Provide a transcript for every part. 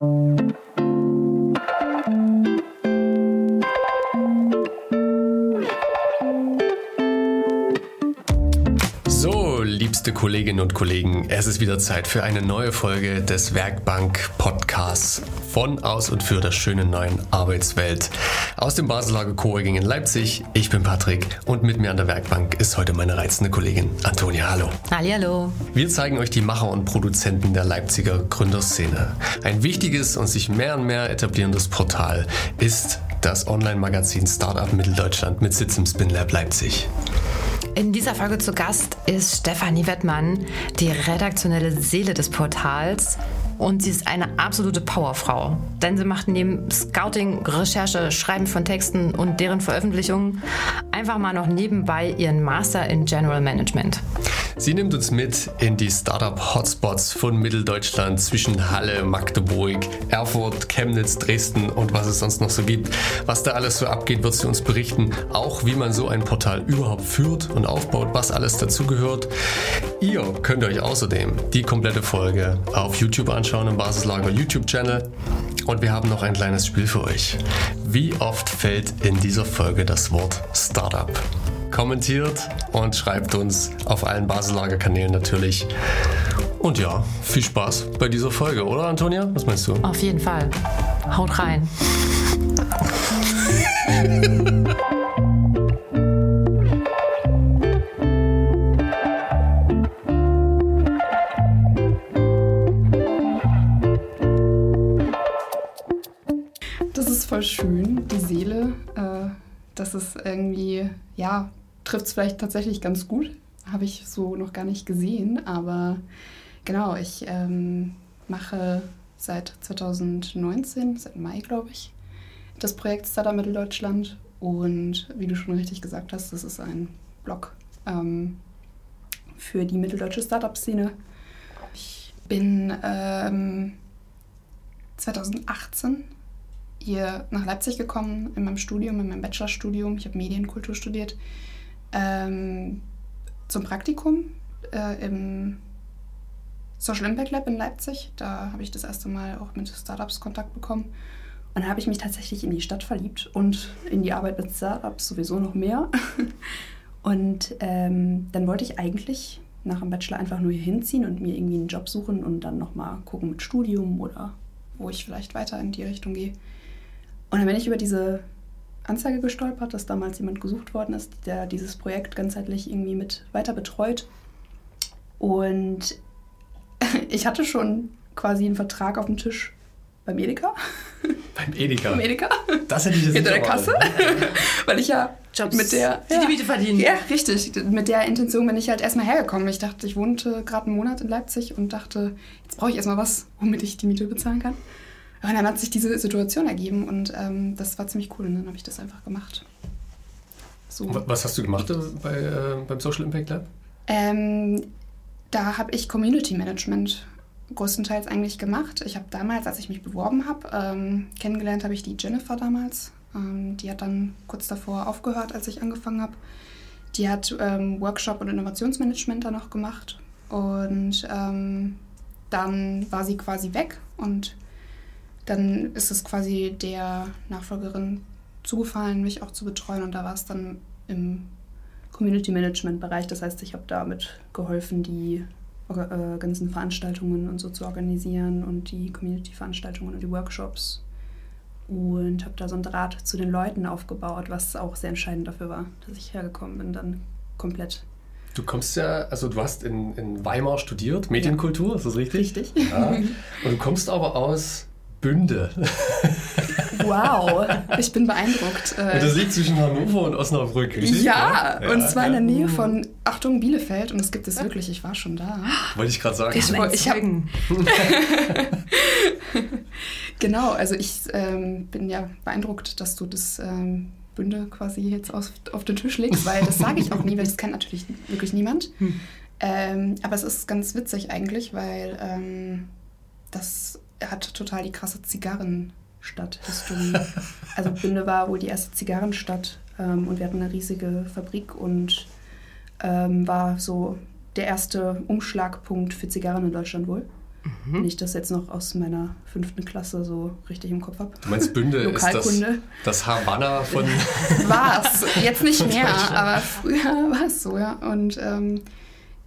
thank you liebste Kolleginnen und Kollegen, es ist wieder Zeit für eine neue Folge des Werkbank Podcasts von, aus und für der schönen neuen Arbeitswelt. Aus dem Basellager Coworking in Leipzig. Ich bin Patrick und mit mir an der Werkbank ist heute meine reizende Kollegin Antonia. Hallo. Hallo. Wir zeigen euch die Macher und Produzenten der Leipziger Gründerszene. Ein wichtiges und sich mehr und mehr etablierendes Portal ist das Online-Magazin Startup Mitteldeutschland mit Sitz im SpinLab Leipzig. In dieser Folge zu Gast ist Stefanie Wettmann, die redaktionelle Seele des Portals. Und sie ist eine absolute Powerfrau. Denn sie macht neben Scouting, Recherche, Schreiben von Texten und deren Veröffentlichungen einfach mal noch nebenbei ihren Master in General Management. Sie nimmt uns mit in die Startup-Hotspots von Mitteldeutschland zwischen Halle, Magdeburg, Erfurt, Chemnitz, Dresden und was es sonst noch so gibt. Was da alles so abgeht, wird sie uns berichten. Auch wie man so ein Portal überhaupt führt und aufbaut, was alles dazugehört. Ihr könnt euch außerdem die komplette Folge auf YouTube anschauen im Basislager YouTube-Channel. Und wir haben noch ein kleines Spiel für euch. Wie oft fällt in dieser Folge das Wort Startup? Kommentiert und schreibt uns auf allen Basislagerkanälen natürlich. Und ja, viel Spaß bei dieser Folge, oder Antonia? Was meinst du? Auf jeden Fall. Haut rein. Das ist voll schön, die Seele. Äh, das ist irgendwie, ja, trifft es vielleicht tatsächlich ganz gut. Habe ich so noch gar nicht gesehen, aber genau, ich ähm, mache seit 2019, seit Mai glaube ich, das Projekt Startup Mitteldeutschland und wie du schon richtig gesagt hast, das ist ein Blog ähm, für die mitteldeutsche Startup-Szene. Ich bin ähm, 2018 hier nach Leipzig gekommen in meinem Studium, in meinem Bachelorstudium. Ich habe Medienkultur studiert ähm, zum Praktikum äh, im Social Impact Lab in Leipzig. Da habe ich das erste Mal auch mit Startups Kontakt bekommen. Und da habe ich mich tatsächlich in die Stadt verliebt und in die Arbeit mit Startups sowieso noch mehr. Und ähm, dann wollte ich eigentlich nach dem Bachelor einfach nur hier hinziehen und mir irgendwie einen Job suchen und dann nochmal gucken mit Studium oder wo ich vielleicht weiter in die Richtung gehe. Und dann bin ich über diese Anzeige gestolpert, dass damals jemand gesucht worden ist, der dieses Projekt ganzheitlich irgendwie mit weiter betreut. Und ich hatte schon quasi einen Vertrag auf dem Tisch beim Edeka. Beim Edeka? beim Edeka. Das hätte ich jetzt Hinter der Kasse. Weil ich ja Jobs, mit der... Die ja, die Miete verdienen. Ja, richtig. Mit der Intention bin ich halt erstmal hergekommen. Ich dachte, ich wohnte gerade einen Monat in Leipzig und dachte, jetzt brauche ich erstmal was, womit ich die Miete bezahlen kann. Und dann hat sich diese Situation ergeben und ähm, das war ziemlich cool und dann habe ich das einfach gemacht. So. Was hast du gemacht bei, äh, beim Social Impact Lab? Ähm, da habe ich Community Management größtenteils eigentlich gemacht. Ich habe damals, als ich mich beworben habe, ähm, kennengelernt habe ich die Jennifer damals. Ähm, die hat dann kurz davor aufgehört, als ich angefangen habe. Die hat ähm, Workshop und Innovationsmanagement da noch gemacht und ähm, dann war sie quasi weg und dann ist es quasi der Nachfolgerin zugefallen, mich auch zu betreuen. Und da war es dann im Community Management Bereich. Das heißt, ich habe damit geholfen, die äh, ganzen Veranstaltungen und so zu organisieren und die Community-Veranstaltungen und die Workshops. Und habe da so einen Draht zu den Leuten aufgebaut, was auch sehr entscheidend dafür war, dass ich hergekommen bin, dann komplett. Du kommst ja, also du hast in, in Weimar studiert, Medienkultur, ja. ist das richtig? Richtig. Ja. Und du kommst aber aus Bünde. Wow, ich bin beeindruckt. Und das liegt zwischen Hannover und Osnabrück, richtig? Ja, ja, und zwar ja. in der Nähe von, Achtung, Bielefeld. Und das gibt es wirklich, ich war schon da. Wollte ich gerade sagen. Ich, ich hab, genau, also ich ähm, bin ja beeindruckt, dass du das ähm, Bünde quasi jetzt auf, auf den Tisch legst, weil das sage ich auch nie, weil das kennt natürlich wirklich niemand. Hm. Ähm, aber es ist ganz witzig eigentlich, weil ähm, das hat total die krasse Zigarrenstadt-Historie. also Bünde war wohl die erste Zigarrenstadt ähm, und wir hatten eine riesige Fabrik und ähm, war so der erste Umschlagpunkt für Zigarren in Deutschland wohl. Mhm. Wenn ich das jetzt noch aus meiner fünften Klasse so richtig im Kopf habe. Du meinst Bünde ist das, das Havanna von... War es, jetzt nicht mehr, aber früher war es so, ja. Und ähm,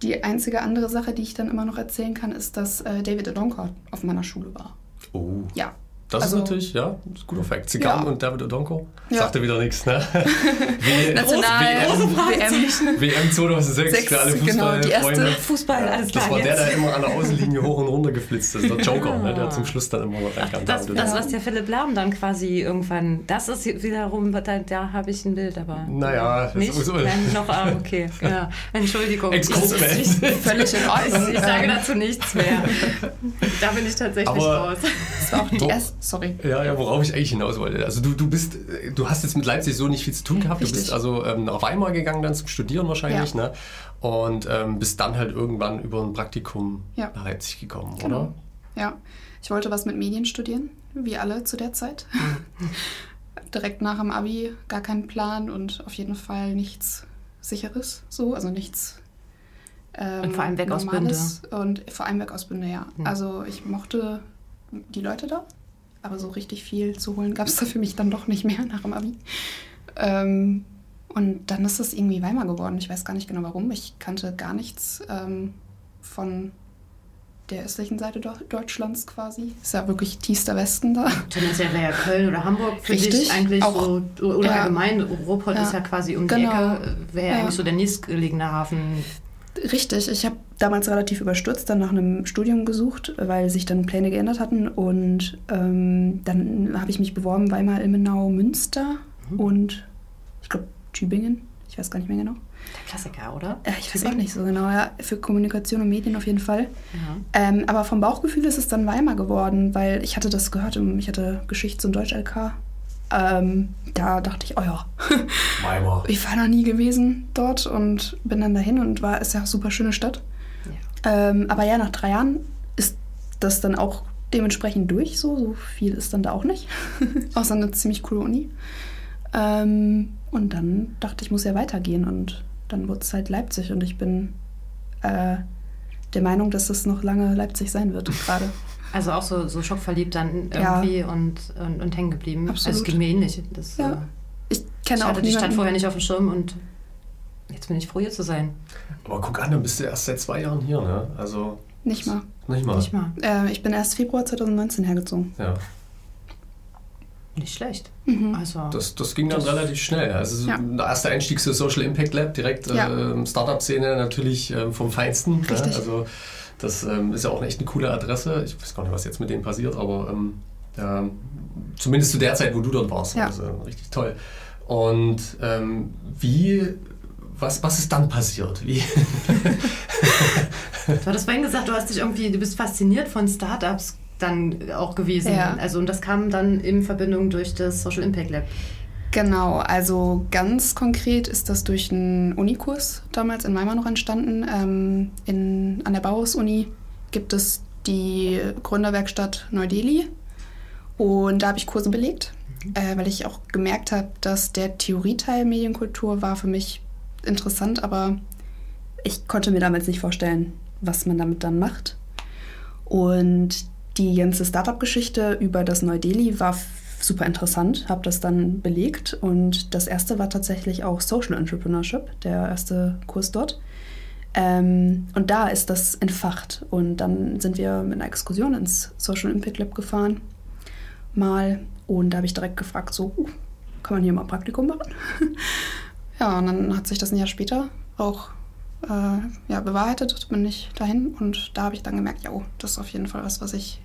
die einzige andere Sache, die ich dann immer noch erzählen kann, ist, dass äh, David Adonka auf meiner Schule war. Oh. Ja, das also, ist natürlich, ja, ist guter Fakt. Zigane ja. und David Odonko. Ja. Sagte wieder nichts, ne? w National, WM, WM 2006 Sechs, für alle Fußball Genau, die erste Fußball, alles klar. Das war jetzt. der, der immer an der Außenlinie hoch und runter geflitzt ist. Der Joker, ne, der zum Schluss dann immer noch reinkommt. Das, das, was der Philipp Lahm dann quasi irgendwann, das ist wiederum, da, da habe ich ein Bild, aber naja, nicht? So. Nein, noch, ah, okay. Ja. Entschuldigung. Exkurs Völlig in Ordnung. Ich sage dazu nichts mehr. Da bin ich tatsächlich aber raus. Das war auch die erste sorry. Ja, ja, worauf ich eigentlich hinaus wollte. Also du, du bist, du hast jetzt mit Leipzig so nicht viel zu tun gehabt. Richtig. Du bist also ähm, nach Weimar gegangen dann zum Studieren wahrscheinlich, ja. ne? Und ähm, bist dann halt irgendwann über ein Praktikum ja. nach Leipzig gekommen, genau. oder? Ja, ich wollte was mit Medien studieren, wie alle zu der Zeit. Direkt nach dem Abi gar keinen Plan und auf jeden Fall nichts Sicheres, so, also nichts ähm, und vor allem weg aus Bünde. Und vor allem weg aus Bünde, ja. Mhm. Also ich mochte die Leute da. Aber so richtig viel zu holen gab es da für mich dann doch nicht mehr nach dem Abi. Ähm, und dann ist es irgendwie Weimar geworden. Ich weiß gar nicht genau warum. Ich kannte gar nichts ähm, von der östlichen Seite Deutschlands quasi. Ist ja wirklich tiefster Westen da. Tendenziell wäre ja Köln oder Hamburg für Richtig, dich eigentlich auch, so, oder ja, allgemein, Ruhrpott ja, ist ja quasi um genau, die Ecke, wäre ja. eigentlich so der nächstgelegene Hafen Richtig, ich habe damals relativ überstürzt dann nach einem Studium gesucht, weil sich dann Pläne geändert hatten. Und ähm, dann habe ich mich beworben, Weimar, Ilmenau, Münster mhm. und ich glaube Tübingen. Ich weiß gar nicht mehr genau. Der Klassiker, oder? Ja, ich Tübingen? weiß auch nicht so genau. Ja, für Kommunikation und Medien auf jeden Fall. Ja. Ähm, aber vom Bauchgefühl ist es dann Weimar geworden, weil ich hatte das gehört. Ich hatte Geschichts- und Deutsch-LK ähm, da dachte ich, oh ja. Weimar. Ich war noch nie gewesen dort und bin dann dahin und war, ist ja eine super schöne Stadt. Ja. Ähm, aber ja, nach drei Jahren ist das dann auch dementsprechend durch. So, so viel ist dann da auch nicht. Außer eine ziemlich coole Uni. Ähm, und dann dachte ich, muss ja weitergehen. Und dann wurde es halt Leipzig und ich bin äh, der Meinung, dass es noch lange Leipzig sein wird, gerade. Also auch so, so schockverliebt dann irgendwie ja. und, und, und hängen geblieben. Absolut. Also es ging mir ähnlich. Das, ja. Äh, ich kenne ich auch hatte die Stadt vorher nicht auf dem Schirm und jetzt bin ich froh, hier zu sein. Aber guck an, dann bist du erst seit zwei Jahren hier, ne? Also. Nicht mal. Nicht mal. Nicht mal. Äh, ich bin erst Februar 2019 hergezogen. Ja. Nicht schlecht. Mhm. Also, das, das ging dann das relativ schnell. Also ja. der erste Einstieg zur Social Impact Lab, direkt ja. äh, Startup-Szene natürlich äh, vom Feinsten. Ne? Richtig. Ne? Also das ähm, ist ja auch echt eine coole Adresse. Ich weiß gar nicht, was jetzt mit denen passiert, aber ähm, ja, zumindest zu der Zeit, wo du dort warst. Ja. Also, richtig toll. Und ähm, wie, was, was ist dann passiert? Wie? du hattest vorhin gesagt, du hast dich irgendwie, du bist fasziniert von Startups dann auch gewesen. Ja. Also und das kam dann in Verbindung durch das Social Impact Lab. Genau, also ganz konkret ist das durch einen Unikurs damals in Weimar noch entstanden. Ähm, in, an der Bauhaus-Uni gibt es die Gründerwerkstatt Neu-Delhi und da habe ich Kurse belegt, mhm. äh, weil ich auch gemerkt habe, dass der Theorieteil Medienkultur war für mich interessant, aber ich konnte mir damals nicht vorstellen, was man damit dann macht. Und die ganze Startup-Geschichte über das Neu-Delhi war super interessant, habe das dann belegt und das erste war tatsächlich auch Social Entrepreneurship, der erste Kurs dort. Ähm, und da ist das entfacht und dann sind wir mit einer Exkursion ins Social Impact Lab gefahren, mal und da habe ich direkt gefragt, so, uh, kann man hier mal Praktikum machen? ja, und dann hat sich das ein Jahr später auch äh, ja, bewahrheitet, bin ich dahin und da habe ich dann gemerkt, ja, oh, das ist auf jeden Fall was, was ich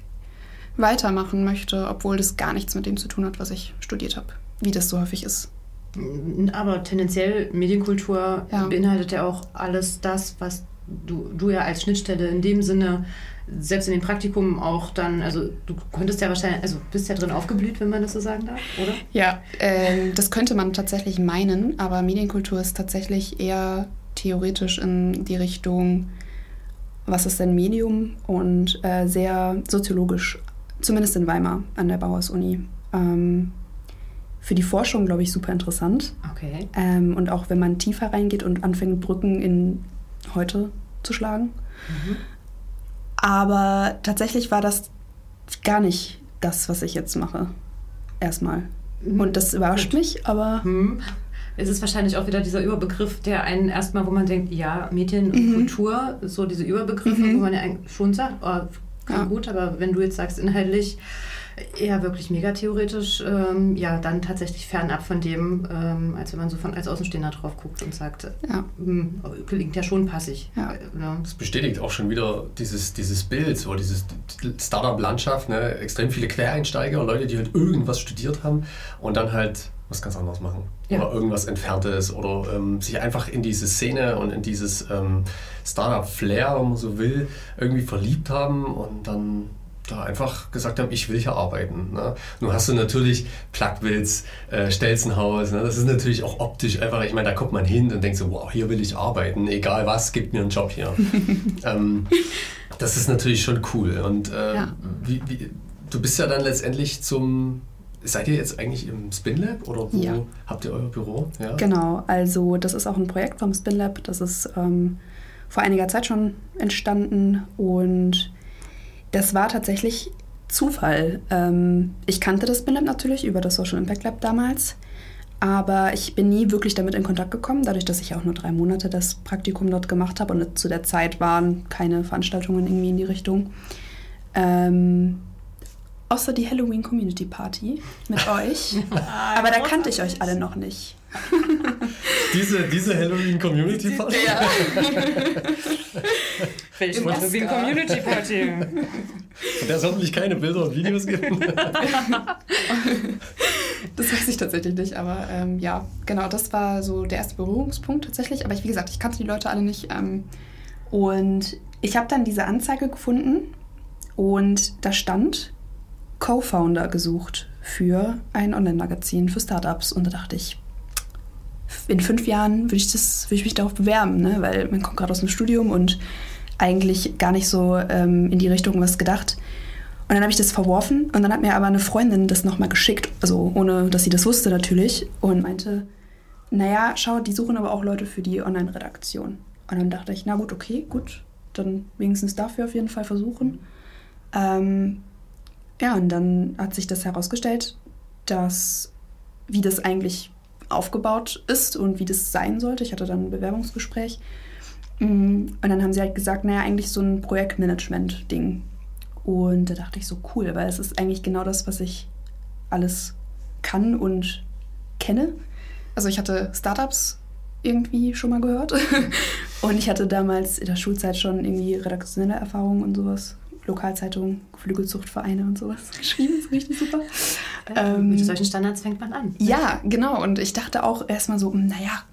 weitermachen möchte, obwohl das gar nichts mit dem zu tun hat, was ich studiert habe, wie das so häufig ist. Aber tendenziell Medienkultur ja. beinhaltet ja auch alles das, was du, du ja als Schnittstelle in dem Sinne selbst in dem Praktikum auch dann, also du könntest ja wahrscheinlich, also bist ja drin aufgeblüht, wenn man das so sagen darf, oder? Ja, äh, das könnte man tatsächlich meinen, aber Medienkultur ist tatsächlich eher theoretisch in die Richtung, was ist denn Medium und äh, sehr soziologisch zumindest in Weimar an der Bauhaus-Uni. Ähm, für die Forschung, glaube ich, super interessant. Okay. Ähm, und auch wenn man tiefer reingeht und anfängt, Brücken in heute zu schlagen. Mhm. Aber tatsächlich war das gar nicht das, was ich jetzt mache. Erstmal. Mhm. Und das überrascht Gut. mich, aber. Mhm. Es ist wahrscheinlich auch wieder dieser Überbegriff, der einen erstmal, wo man denkt, ja, Medien und mhm. Kultur, so diese Überbegriffe, mhm. wo man ja schon sagt, oh, ja. gut, aber wenn du jetzt sagst, inhaltlich eher wirklich megatheoretisch, ähm, ja, dann tatsächlich fernab von dem, ähm, als wenn man so von als Außenstehender drauf guckt und sagt, ja. Hm, klingt ja schon passig. Ja. Äh, ja. Das bestätigt auch schon wieder dieses, dieses Bild, so dieses Startup-Landschaft, ne? extrem viele Quereinsteiger, Leute, die halt irgendwas studiert haben und dann halt was ganz anderes machen. Ja. Oder irgendwas Entferntes oder ähm, sich einfach in diese Szene und in dieses ähm, Startup-Flair, wenn man so will, irgendwie verliebt haben und dann da einfach gesagt haben, ich will hier arbeiten. Ne? Nun hast du natürlich Plagwitz, äh, Stelzenhaus, ne? das ist natürlich auch optisch einfach, ich meine, da kommt man hin und denkt so, wow, hier will ich arbeiten, egal was, gibt mir einen Job hier. ähm, das ist natürlich schon cool. Und äh, ja. wie, wie, du bist ja dann letztendlich zum Seid ihr jetzt eigentlich im SpinLab oder wo ja. habt ihr euer Büro? Ja. Genau, also das ist auch ein Projekt vom SpinLab. Das ist ähm, vor einiger Zeit schon entstanden und das war tatsächlich Zufall. Ähm, ich kannte das SpinLab natürlich über das Social Impact Lab damals, aber ich bin nie wirklich damit in Kontakt gekommen, dadurch, dass ich auch nur drei Monate das Praktikum dort gemacht habe und zu der Zeit waren keine Veranstaltungen irgendwie in die Richtung. Ähm, Außer die Halloween Community Party mit euch. Aber da kannte ich euch alle noch nicht. diese, diese Halloween Community Party? Ja. Welche Halloween Community Party? Von der es hoffentlich keine Bilder und Videos gibt. das weiß ich tatsächlich nicht, aber ähm, ja, genau, das war so der erste Berührungspunkt tatsächlich. Aber ich, wie gesagt, ich kannte die Leute alle nicht. Ähm, und ich habe dann diese Anzeige gefunden und da stand, Co-Founder gesucht für ein Online-Magazin für Startups. Und da dachte ich, in fünf Jahren würde ich, das, würde ich mich darauf bewerben, ne? weil man kommt gerade aus dem Studium und eigentlich gar nicht so ähm, in die Richtung was gedacht. Und dann habe ich das verworfen und dann hat mir aber eine Freundin das nochmal geschickt, also ohne dass sie das wusste natürlich, und meinte, naja, schau, die suchen aber auch Leute für die Online-Redaktion. Und dann dachte ich, na gut, okay, gut, dann wenigstens dafür auf jeden Fall versuchen. Ähm, ja, und dann hat sich das herausgestellt, dass wie das eigentlich aufgebaut ist und wie das sein sollte. Ich hatte dann ein Bewerbungsgespräch. Mm, und dann haben sie halt gesagt, naja, eigentlich so ein Projektmanagement-Ding. Und da dachte ich so, cool, weil es ist eigentlich genau das, was ich alles kann und kenne. Also ich hatte Startups irgendwie schon mal gehört. und ich hatte damals in der Schulzeit schon irgendwie redaktionelle Erfahrungen und sowas Lokalzeitung, Geflügelzuchtvereine und sowas geschrieben. Das ist richtig super. ähm, mit solchen Standards fängt man an. Ja, genau. Und ich dachte auch erstmal so, naja,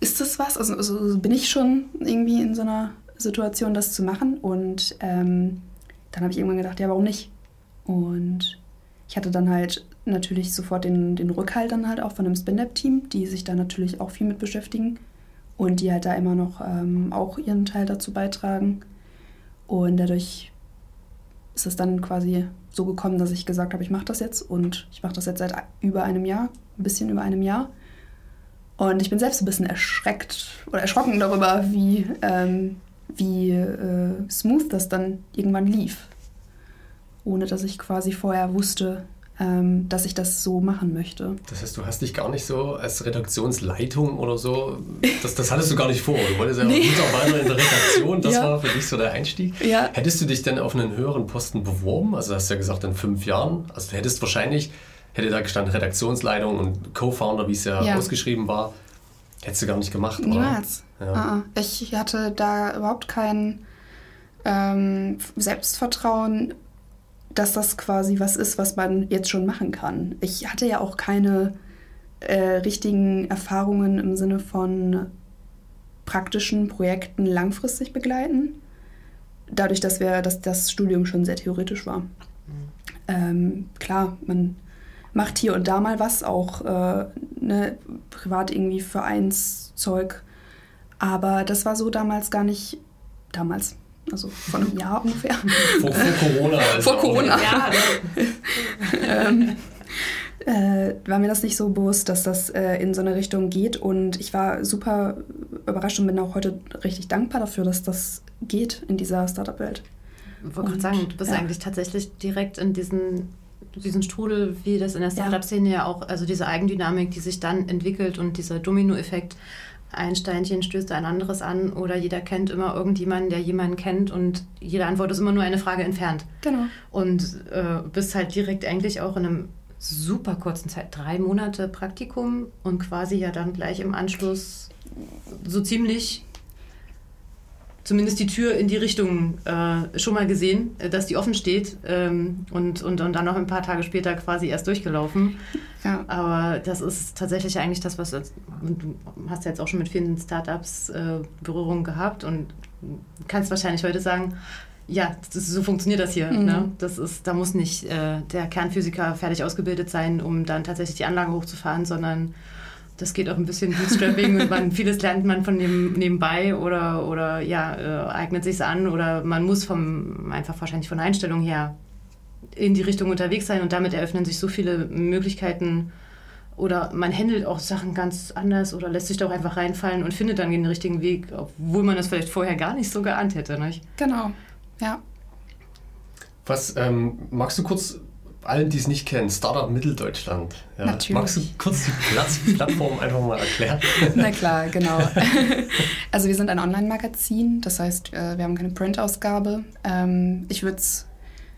ist das was? Also, also, bin ich schon irgendwie in so einer Situation, das zu machen? Und ähm, dann habe ich irgendwann gedacht, ja, warum nicht? Und ich hatte dann halt natürlich sofort den, den Rückhalt dann halt auch von dem Spin-Lab-Team, die sich da natürlich auch viel mit beschäftigen und die halt da immer noch ähm, auch ihren Teil dazu beitragen. Und dadurch ist es dann quasi so gekommen, dass ich gesagt habe, ich mache das jetzt und ich mache das jetzt seit über einem Jahr, ein bisschen über einem Jahr. Und ich bin selbst ein bisschen erschreckt oder erschrocken darüber, wie, ähm, wie äh, smooth das dann irgendwann lief. Ohne dass ich quasi vorher wusste, dass ich das so machen möchte. Das heißt, du hast dich gar nicht so als Redaktionsleitung oder so, das, das hattest du gar nicht vor. Du wolltest ja nee. Mitarbeiter in der Redaktion, das ja. war für dich so der Einstieg. Ja. Hättest du dich denn auf einen höheren Posten beworben? Also du hast ja gesagt, in fünf Jahren. Also du hättest wahrscheinlich, hätte da gestanden Redaktionsleitung und Co-Founder, wie es ja, ja, ausgeschrieben war, hättest du gar nicht gemacht, Niemals. Ja. Ah, ah. Ich hatte da überhaupt kein ähm, Selbstvertrauen dass das quasi was ist, was man jetzt schon machen kann. Ich hatte ja auch keine äh, richtigen Erfahrungen im Sinne von praktischen Projekten langfristig begleiten. Dadurch, dass wir, dass das Studium schon sehr theoretisch war. Mhm. Ähm, klar, man macht hier und da mal was, auch äh, ne, privat irgendwie Vereinszeug. Aber das war so damals gar nicht, damals, also vor einem Jahr ungefähr. Vor, vor Corona. Also vor Corona. Ja. ähm, äh, war mir das nicht so bewusst, dass das äh, in so eine Richtung geht. Und ich war super überrascht und bin auch heute richtig dankbar dafür, dass das geht in dieser Startup-Welt. Ich wollte gerade sagen, du bist ja. eigentlich tatsächlich direkt in diesen, diesen Strudel, wie das in der Startup-Szene ja. ja auch, also diese Eigendynamik, die sich dann entwickelt und dieser Domino-Effekt, ein Steinchen stößt ein anderes an oder jeder kennt immer irgendjemanden, der jemanden kennt und jede Antwort ist immer nur eine Frage entfernt. Genau. Und äh, bist halt direkt eigentlich auch in einem super kurzen Zeit, drei Monate Praktikum und quasi ja dann gleich im Anschluss so ziemlich zumindest die Tür in die Richtung äh, schon mal gesehen, äh, dass die offen steht ähm, und, und, und dann noch ein paar Tage später quasi erst durchgelaufen. Ja. Aber das ist tatsächlich eigentlich das, was du hast ja jetzt auch schon mit vielen Startups äh, Berührung gehabt und kannst wahrscheinlich heute sagen, ja, das, so funktioniert das hier. Mhm. Ne? Das ist, da muss nicht äh, der Kernphysiker fertig ausgebildet sein, um dann tatsächlich die Anlage hochzufahren, sondern das geht auch ein bisschen Bootstrapping und man, vieles lernt man von dem nebenbei oder, oder ja, äh, eignet sich an oder man muss vom, einfach wahrscheinlich von der Einstellung her in die Richtung unterwegs sein und damit eröffnen sich so viele Möglichkeiten oder man handelt auch Sachen ganz anders oder lässt sich doch einfach reinfallen und findet dann den richtigen Weg, obwohl man das vielleicht vorher gar nicht so geahnt hätte. Nicht? Genau, ja. Was ähm, magst du kurz allen, die es nicht kennen, Startup Mitteldeutschland. Ja. Natürlich. Magst du kurz die Platz Plattform einfach mal erklären? Na klar, genau. Also wir sind ein Online-Magazin, das heißt, äh, wir haben keine Printausgabe. Ähm, ich würde es,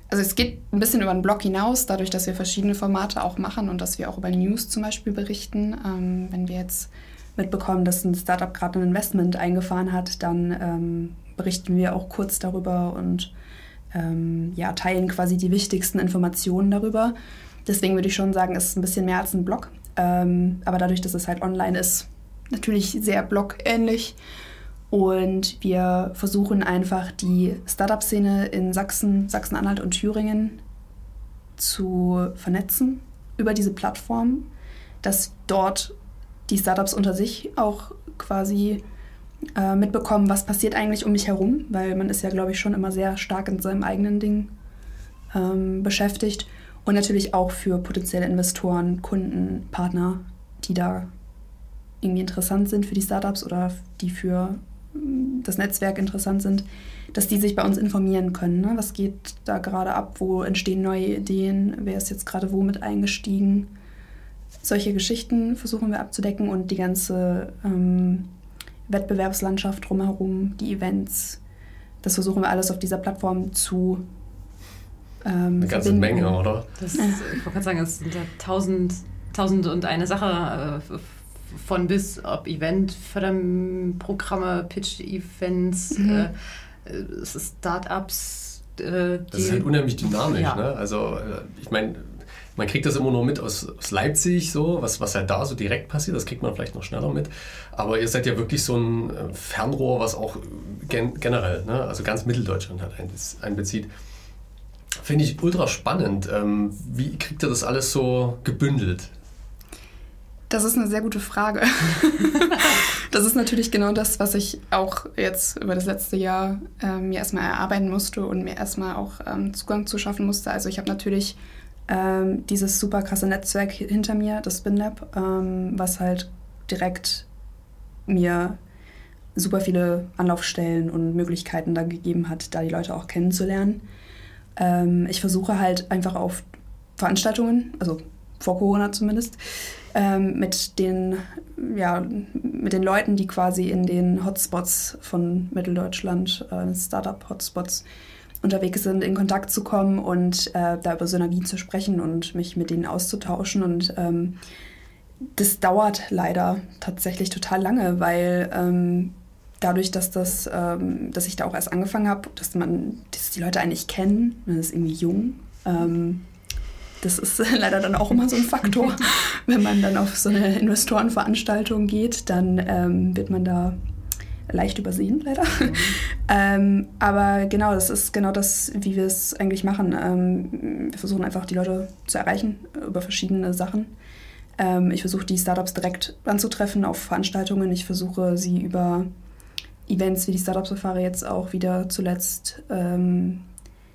also es geht ein bisschen über den Blog hinaus, dadurch, dass wir verschiedene Formate auch machen und dass wir auch über News zum Beispiel berichten. Ähm, wenn wir jetzt mitbekommen, dass ein Startup gerade ein Investment eingefahren hat, dann ähm, berichten wir auch kurz darüber und ähm, ja, teilen quasi die wichtigsten Informationen darüber. Deswegen würde ich schon sagen, es ist ein bisschen mehr als ein Blog. Ähm, aber dadurch, dass es halt online ist, natürlich sehr blogähnlich. Und wir versuchen einfach die Startup-Szene in Sachsen, Sachsen-Anhalt und Thüringen zu vernetzen über diese Plattform, dass dort die Startups unter sich auch quasi äh, mitbekommen, was passiert eigentlich um mich herum, weil man ist ja, glaube ich, schon immer sehr stark in seinem eigenen Ding ähm, beschäftigt. Und natürlich auch für potenzielle Investoren, Kunden, Partner, die da irgendwie interessant sind für die Startups oder die für mm, das Netzwerk interessant sind, dass die sich bei uns informieren können. Ne? Was geht da gerade ab? Wo entstehen neue Ideen? Wer ist jetzt gerade womit eingestiegen? Solche Geschichten versuchen wir abzudecken und die ganze ähm, Wettbewerbslandschaft drumherum, die Events. Das versuchen wir alles auf dieser Plattform zu. Ähm, eine ganze verbinden. Menge, oder? Das, ich wollte gerade sagen, es sind ja tausend, tausend und eine Sache äh, von bis, ob Event, Förderprogramme, Pitch-Events, mhm. äh, Startups. Äh, das ist halt unheimlich dynamisch. Ja. Ne? Also, äh, ich meine man kriegt das immer nur mit aus, aus, Leipzig, so, was, was halt da so direkt passiert, das kriegt man vielleicht noch schneller mit. Aber ihr seid ja wirklich so ein äh, Fernrohr, was auch gen generell, ne, also ganz Mitteldeutschland halt einbezieht. Finde ich ultra spannend. Ähm, wie kriegt ihr das alles so gebündelt? Das ist eine sehr gute Frage. das ist natürlich genau das, was ich auch jetzt über das letzte Jahr ähm, mir erstmal erarbeiten musste und mir erstmal auch ähm, Zugang zu schaffen musste. Also ich habe natürlich ähm, dieses super krasse Netzwerk hinter mir, das SpinLab, ähm, was halt direkt mir super viele Anlaufstellen und Möglichkeiten dann gegeben hat, da die Leute auch kennenzulernen. Ähm, ich versuche halt einfach auf Veranstaltungen, also vor Corona zumindest, ähm, mit, den, ja, mit den Leuten, die quasi in den Hotspots von Mitteldeutschland, äh, Startup-Hotspots, unterwegs sind, in Kontakt zu kommen und äh, da über Synergien zu sprechen und mich mit denen auszutauschen. Und ähm, das dauert leider tatsächlich total lange, weil ähm, dadurch, dass, das, ähm, dass ich da auch erst angefangen habe, dass man, dass die Leute eigentlich kennen, man ist irgendwie jung. Ähm, das ist leider dann auch immer so ein Faktor. Wenn man dann auf so eine Investorenveranstaltung geht, dann ähm, wird man da leicht übersehen, leider. Mhm. ähm, aber genau, das ist genau das, wie wir es eigentlich machen. Ähm, wir versuchen einfach, die Leute zu erreichen über verschiedene Sachen. Ähm, ich versuche, die Startups direkt anzutreffen auf Veranstaltungen. Ich versuche, sie über Events wie die Startup-Safari jetzt auch wieder zuletzt ähm,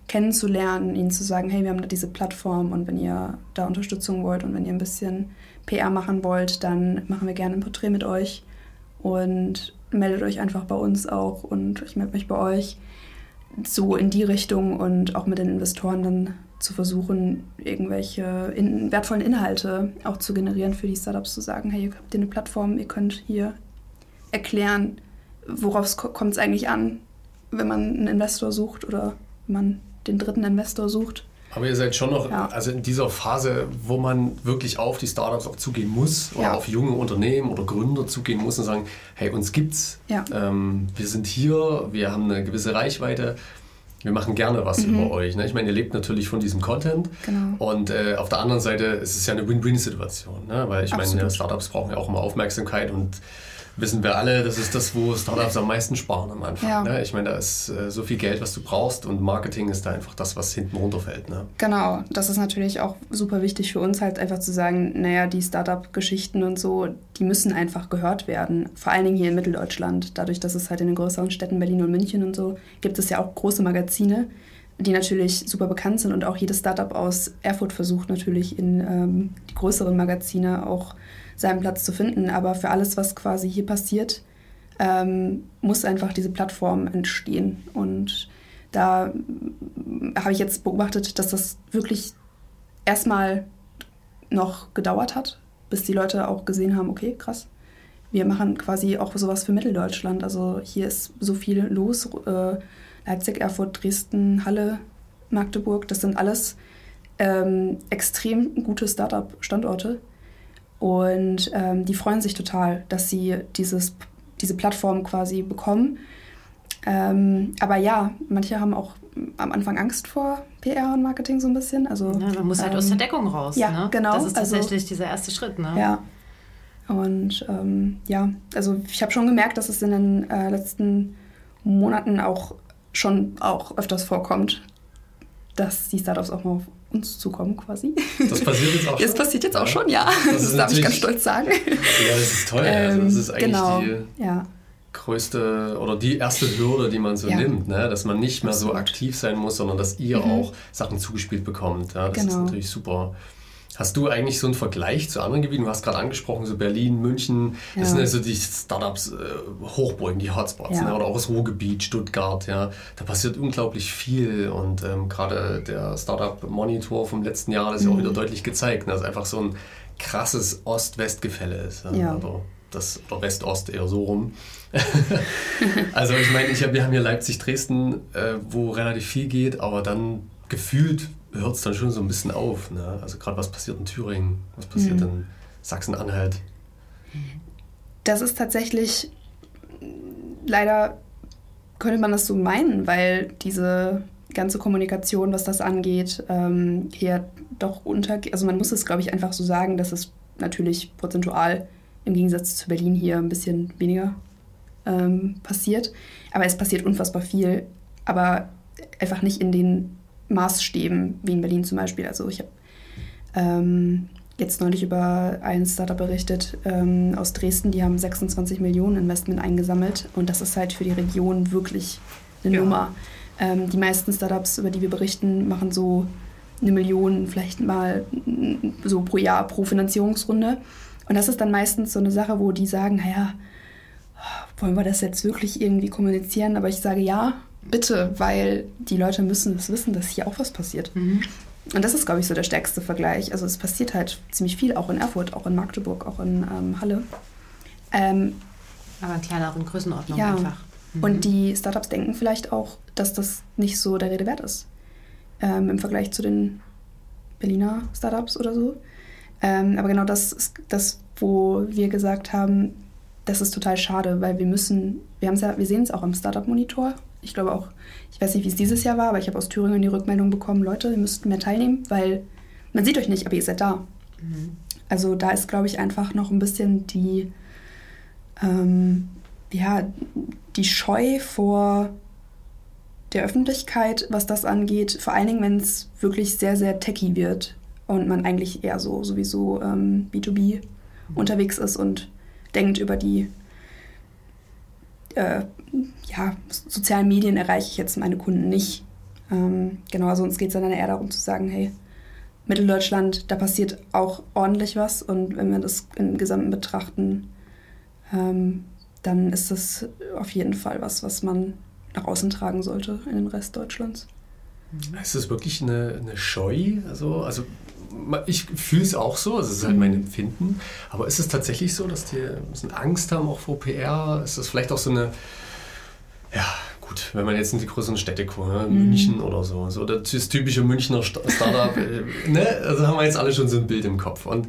kennenzulernen, ihnen zu sagen, hey, wir haben da diese Plattform und wenn ihr da Unterstützung wollt und wenn ihr ein bisschen PR machen wollt, dann machen wir gerne ein Porträt mit euch. Und meldet euch einfach bei uns auch und ich melde mich bei euch. so in die Richtung und auch mit den Investoren dann zu versuchen, irgendwelche in, wertvollen Inhalte auch zu generieren für die Startups, zu sagen, hey, ihr habt hier eine Plattform, ihr könnt hier erklären, worauf kommt es eigentlich an, wenn man einen Investor sucht oder wenn man den dritten Investor sucht. Aber ihr seid schon noch, ja. also in dieser Phase, wo man wirklich auf die Startups auch zugehen muss oder ja. auf junge Unternehmen oder Gründer zugehen muss und sagen, hey, uns gibt's, ja. ähm, wir sind hier, wir haben eine gewisse Reichweite, wir machen gerne was mhm. über euch. Ne? Ich meine, ihr lebt natürlich von diesem Content. Genau. Und äh, auf der anderen Seite ist es ja eine Win-Win-Situation, ne? weil ich Absolut. meine, Startups brauchen ja auch immer Aufmerksamkeit und wissen wir alle, das ist das, wo Startups am meisten sparen am Anfang. Ja. Ne? Ich meine, da ist äh, so viel Geld, was du brauchst und Marketing ist da einfach das, was hinten runterfällt. Ne? Genau, das ist natürlich auch super wichtig für uns halt einfach zu sagen, naja, die Startup-Geschichten und so, die müssen einfach gehört werden. Vor allen Dingen hier in Mitteldeutschland. Dadurch, dass es halt in den größeren Städten Berlin und München und so gibt es ja auch große Magazine, die natürlich super bekannt sind und auch jedes Startup aus Erfurt versucht natürlich in ähm, die größeren Magazine auch seinen Platz zu finden. Aber für alles, was quasi hier passiert, ähm, muss einfach diese Plattform entstehen. Und da habe ich jetzt beobachtet, dass das wirklich erstmal noch gedauert hat, bis die Leute auch gesehen haben, okay, krass, wir machen quasi auch sowas für Mitteldeutschland. Also hier ist so viel los. Äh, Leipzig, Erfurt, Dresden, Halle, Magdeburg, das sind alles ähm, extrem gute Startup-Standorte. Und ähm, die freuen sich total, dass sie dieses, diese Plattform quasi bekommen. Ähm, aber ja, manche haben auch am Anfang Angst vor PR und Marketing so ein bisschen. Also, ja, man muss halt aus der ähm, Deckung raus. Ja, ne? genau. Das ist also tatsächlich also, dieser erste Schritt. Ne? Ja. Und ähm, ja, also ich habe schon gemerkt, dass es in den äh, letzten Monaten auch schon auch öfters vorkommt, dass die Startups auch mal uns zukommen quasi. Das passiert jetzt auch schon? Das passiert jetzt auch schon, ja. Das, das darf ich ganz stolz sagen. Ja, das ist toll. Also das ist eigentlich genau, die ja. größte oder die erste Hürde, die man so ja. nimmt, ne? dass man nicht mehr so aktiv sein muss, sondern dass ihr mhm. auch Sachen zugespielt bekommt. Ja? Das genau. ist natürlich super. Hast du eigentlich so einen Vergleich zu anderen Gebieten? Du hast gerade angesprochen, so Berlin, München, das ja. sind ja so die Startups, äh, Hochburgen, die Hotspots, ja. ne? oder auch das Ruhrgebiet, Stuttgart, ja. Da passiert unglaublich viel und ähm, gerade der Startup-Monitor vom letzten Jahr hat es mhm. ja auch wieder deutlich gezeigt, ne? dass einfach so ein krasses Ost-West-Gefälle ist. Ja. Oder, das, oder West-Ost eher so rum. also ich meine, ich hab, wir haben hier Leipzig, Dresden, äh, wo relativ viel geht, aber dann gefühlt hört es dann schon so ein bisschen auf. Ne? Also gerade was passiert in Thüringen, was passiert mhm. in Sachsen-Anhalt. Das ist tatsächlich, leider könnte man das so meinen, weil diese ganze Kommunikation, was das angeht, ähm, hier doch unter... Also man muss es, glaube ich, einfach so sagen, dass es natürlich prozentual im Gegensatz zu Berlin hier ein bisschen weniger ähm, passiert. Aber es passiert unfassbar viel, aber einfach nicht in den Maßstäben, wie in Berlin zum Beispiel. Also ich habe ähm, jetzt neulich über ein Startup berichtet ähm, aus Dresden, die haben 26 Millionen Investment eingesammelt und das ist halt für die Region wirklich eine ja. Nummer. Ähm, die meisten Startups, über die wir berichten, machen so eine Million vielleicht mal so pro Jahr pro Finanzierungsrunde. Und das ist dann meistens so eine Sache, wo die sagen, naja, wollen wir das jetzt wirklich irgendwie kommunizieren? Aber ich sage ja, bitte, weil die Leute müssen es wissen, dass hier auch was passiert. Mhm. Und das ist, glaube ich, so der stärkste Vergleich. Also es passiert halt ziemlich viel, auch in Erfurt, auch in Magdeburg, auch in ähm, Halle. Ähm, Aber in kleineren Größenordnung ja. einfach. Mhm. Und die Startups denken vielleicht auch, dass das nicht so der Rede wert ist. Ähm, Im Vergleich zu den Berliner Startups oder so. Ähm, aber genau das ist das, wo wir gesagt haben, das ist total schade, weil wir müssen, wir, ja, wir sehen es auch am Startup-Monitor, ich glaube auch, ich weiß nicht, wie es dieses Jahr war, aber ich habe aus Thüringen die Rückmeldung bekommen, Leute, ihr müsst mehr teilnehmen, weil man sieht euch nicht, aber ihr seid da. Mhm. Also da ist, glaube ich, einfach noch ein bisschen die, ähm, ja, die Scheu vor der Öffentlichkeit, was das angeht, vor allen Dingen, wenn es wirklich sehr, sehr techy wird und man eigentlich eher so sowieso ähm, B2B mhm. unterwegs ist und denkt über die äh, ja, sozialen Medien erreiche ich jetzt meine Kunden nicht. Ähm, genau, also uns geht es dann eher darum zu sagen, hey, Mitteldeutschland, da passiert auch ordentlich was und wenn wir das im Gesamten betrachten, ähm, dann ist das auf jeden Fall was, was man nach außen tragen sollte in den Rest Deutschlands. Ist das wirklich eine, eine Scheu? Also, also ich fühle es auch so, also es ist halt mein Empfinden. Aber ist es tatsächlich so, dass die ein bisschen Angst haben auch vor PR? Ist das vielleicht auch so eine, ja, gut, wenn man jetzt in die größeren Städte guckt, ne? mhm. München oder so, so das typische Münchner Startup, äh, ne? also haben wir jetzt alle schon so ein Bild im Kopf. Und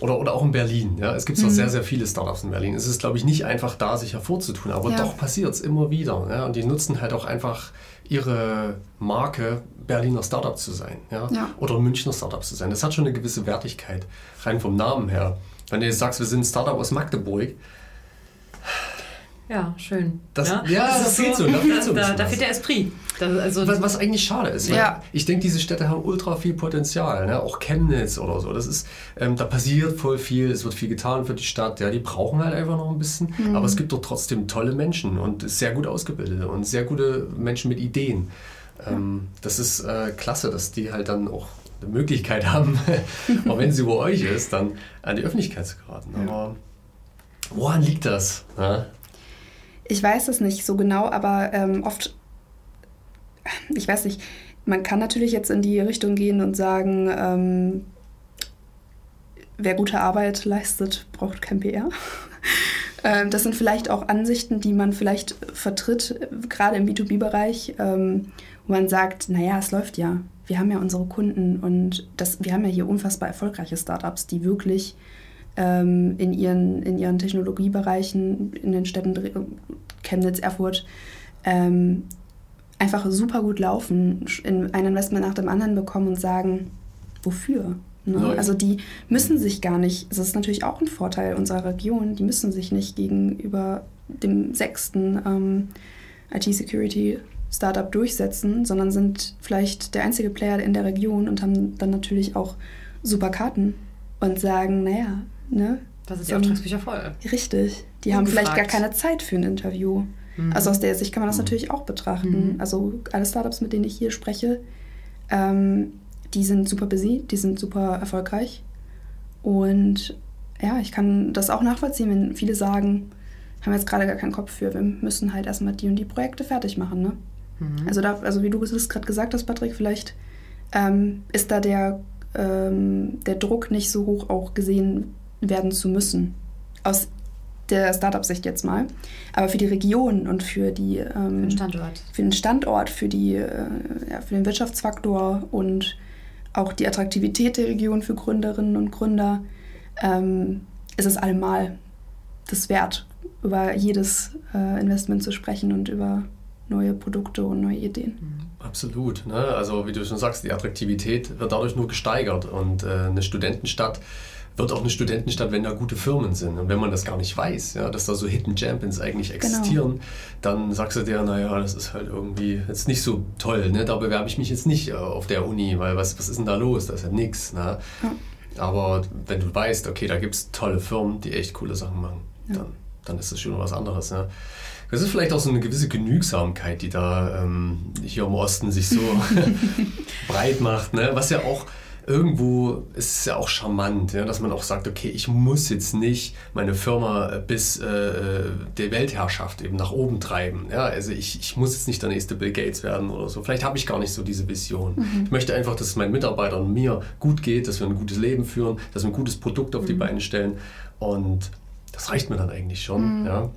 oder, oder auch in Berlin. Ja? Es gibt mhm. sehr, sehr viele Startups in Berlin. Es ist, glaube ich, nicht einfach da, sich hervorzutun, aber ja. doch passiert es immer wieder. Ja? Und die nutzen halt auch einfach ihre Marke, Berliner Startup zu sein. Ja? ja? Oder Münchner Startup zu sein. Das hat schon eine gewisse Wertigkeit, rein vom Namen her. Wenn du jetzt sagst, wir sind ein Startup aus Magdeburg, ja, schön. Das, ja, ja das, das fehlt so. Da, fehlt so da, da fehlt der Esprit. Das, also was, was, eigentlich schade ist. Ja. Ich denke, diese Städte haben ultra viel Potenzial. Ne? Auch Chemnitz oder so. Das ist, ähm, da passiert voll viel. Es wird viel getan für die Stadt. Ja, die brauchen halt einfach noch ein bisschen. Mhm. Aber es gibt doch trotzdem tolle Menschen und sehr gut ausgebildete und sehr gute Menschen mit Ideen. Ähm, das ist äh, klasse, dass die halt dann auch eine Möglichkeit haben, auch wenn sie über euch ist, dann an die Öffentlichkeit zu geraten. Aber woran liegt das? Ja? Ich weiß es nicht so genau, aber ähm, oft, ich weiß nicht, man kann natürlich jetzt in die Richtung gehen und sagen, ähm, wer gute Arbeit leistet, braucht kein PR. Ähm, das sind vielleicht auch Ansichten, die man vielleicht vertritt, gerade im B2B-Bereich, ähm, wo man sagt, naja, es läuft ja. Wir haben ja unsere Kunden und das, wir haben ja hier unfassbar erfolgreiche Startups, die wirklich ähm, in, ihren, in ihren Technologiebereichen in den Städten Chemnitz, Erfurt ähm, einfach super gut laufen, in ein Investment nach dem anderen bekommen und sagen, wofür? Ne? Also die müssen sich gar nicht, das ist natürlich auch ein Vorteil unserer Region, die müssen sich nicht gegenüber dem sechsten ähm, IT-Security-Startup durchsetzen, sondern sind vielleicht der einzige Player in der Region und haben dann natürlich auch super Karten und sagen, naja, Ne? Das ist die Auftragsbücher voll. Richtig. Die Ungefragt. haben vielleicht gar keine Zeit für ein Interview. Mhm. Also aus der Sicht kann man das mhm. natürlich auch betrachten. Mhm. Also alle Startups, mit denen ich hier spreche, ähm, die sind super busy, die sind super erfolgreich. Und ja, ich kann das auch nachvollziehen, wenn viele sagen, haben wir jetzt gerade gar keinen Kopf für, wir müssen halt erstmal die und die Projekte fertig machen. Ne? Mhm. Also, da, also wie du es gerade gesagt hast, Patrick, vielleicht ähm, ist da der, ähm, der Druck nicht so hoch auch gesehen werden zu müssen. Aus der Startup-Sicht jetzt mal. Aber für die Region und für die ähm, für den Standort, für den Standort, für die äh, ja, für den Wirtschaftsfaktor und auch die Attraktivität der Region für Gründerinnen und Gründer ähm, ist es allemal das wert, über jedes äh, Investment zu sprechen und über neue Produkte und neue Ideen. Absolut. Ne? Also wie du schon sagst, die Attraktivität wird dadurch nur gesteigert und äh, eine Studentenstadt wird auch eine Studentenstadt, wenn da gute Firmen sind. Und wenn man das gar nicht weiß, ja, dass da so Hidden Champions eigentlich genau. existieren, genau. dann sagst du dir, naja, das ist halt irgendwie jetzt nicht so toll. Ne? Da bewerbe ich mich jetzt nicht äh, auf der Uni, weil was, was ist denn da los? Da ist ja nichts. Ne? Ja. Aber wenn du weißt, okay, da gibt es tolle Firmen, die echt coole Sachen machen, ja. dann, dann ist das schon was anderes. Ne? Das ist vielleicht auch so eine gewisse Genügsamkeit, die da ähm, hier im Osten sich so breit macht, ne? was ja auch irgendwo ist es ja auch charmant, ja, dass man auch sagt, okay, ich muss jetzt nicht meine Firma bis äh, der Weltherrschaft eben nach oben treiben. Ja, also ich, ich muss jetzt nicht der nächste Bill Gates werden oder so. Vielleicht habe ich gar nicht so diese Vision. Mhm. Ich möchte einfach, dass es meinen Mitarbeitern und mir gut geht, dass wir ein gutes Leben führen, dass wir ein gutes Produkt auf mhm. die Beine stellen. Und das reicht mir dann eigentlich schon. Mhm. Ja.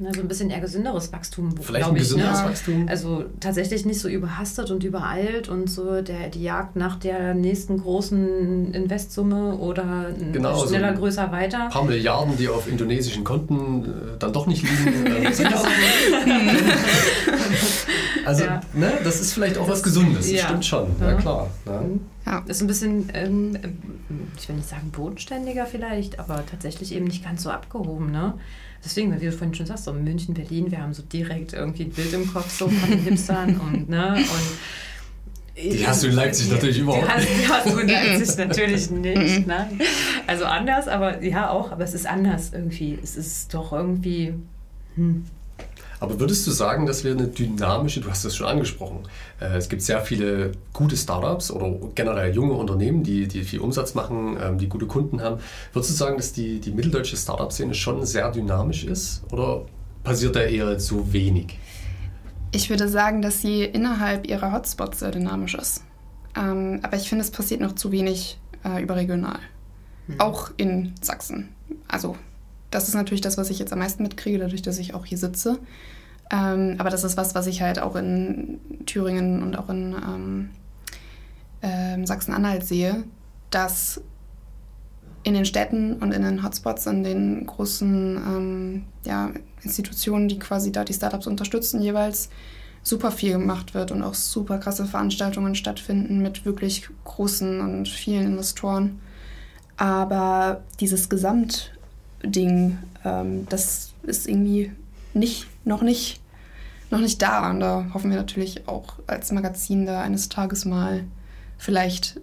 Ne, so ein bisschen eher gesünderes Wachstum, Vielleicht ein gesünderes ne? Wachstum. Also tatsächlich nicht so überhastet und übereilt und so der, die Jagd nach der nächsten großen Investsumme oder genau, schneller, so größer, weiter. Ein paar Milliarden, die auf indonesischen Konten äh, dann doch nicht liegen. Äh, also, ja. ne, das ist vielleicht auch was Gesundes, das ja. stimmt schon, ja, klar. Ja. Mhm. Ja. Ist ein bisschen, ähm, ich will nicht sagen bodenständiger vielleicht, aber tatsächlich eben nicht ganz so abgehoben. Ne? deswegen, wie du vorhin schon sagst, so München, Berlin, wir haben so direkt irgendwie ein Bild im Kopf so von den Hipstern und, ne, und die hast du in Leipzig die, natürlich überhaupt nicht. Die hast du in Leipzig natürlich nicht. Ne? Also anders, aber ja auch, aber es ist anders irgendwie. Es ist doch irgendwie. Hm. Aber würdest du sagen, dass wir eine dynamische, du hast das schon angesprochen, äh, es gibt sehr viele gute Startups oder generell junge Unternehmen, die, die viel Umsatz machen, ähm, die gute Kunden haben. Würdest du sagen, dass die, die mitteldeutsche Startup-Szene schon sehr dynamisch ist oder passiert da eher zu wenig? Ich würde sagen, dass sie innerhalb ihrer Hotspots sehr dynamisch ist. Ähm, aber ich finde, es passiert noch zu wenig äh, überregional. Mhm. Auch in Sachsen. Also, das ist natürlich das, was ich jetzt am meisten mitkriege, dadurch, dass ich auch hier sitze. Ähm, aber das ist was, was ich halt auch in Thüringen und auch in ähm, ähm, Sachsen-Anhalt sehe, dass in den Städten und in den Hotspots, in den großen ähm, ja, Institutionen, die quasi da die Startups unterstützen, jeweils super viel gemacht wird und auch super krasse Veranstaltungen stattfinden mit wirklich großen und vielen Investoren. Aber dieses Gesamtding, ähm, das ist irgendwie nicht, noch nicht, noch nicht da. Und da hoffen wir natürlich auch als Magazin da eines Tages mal vielleicht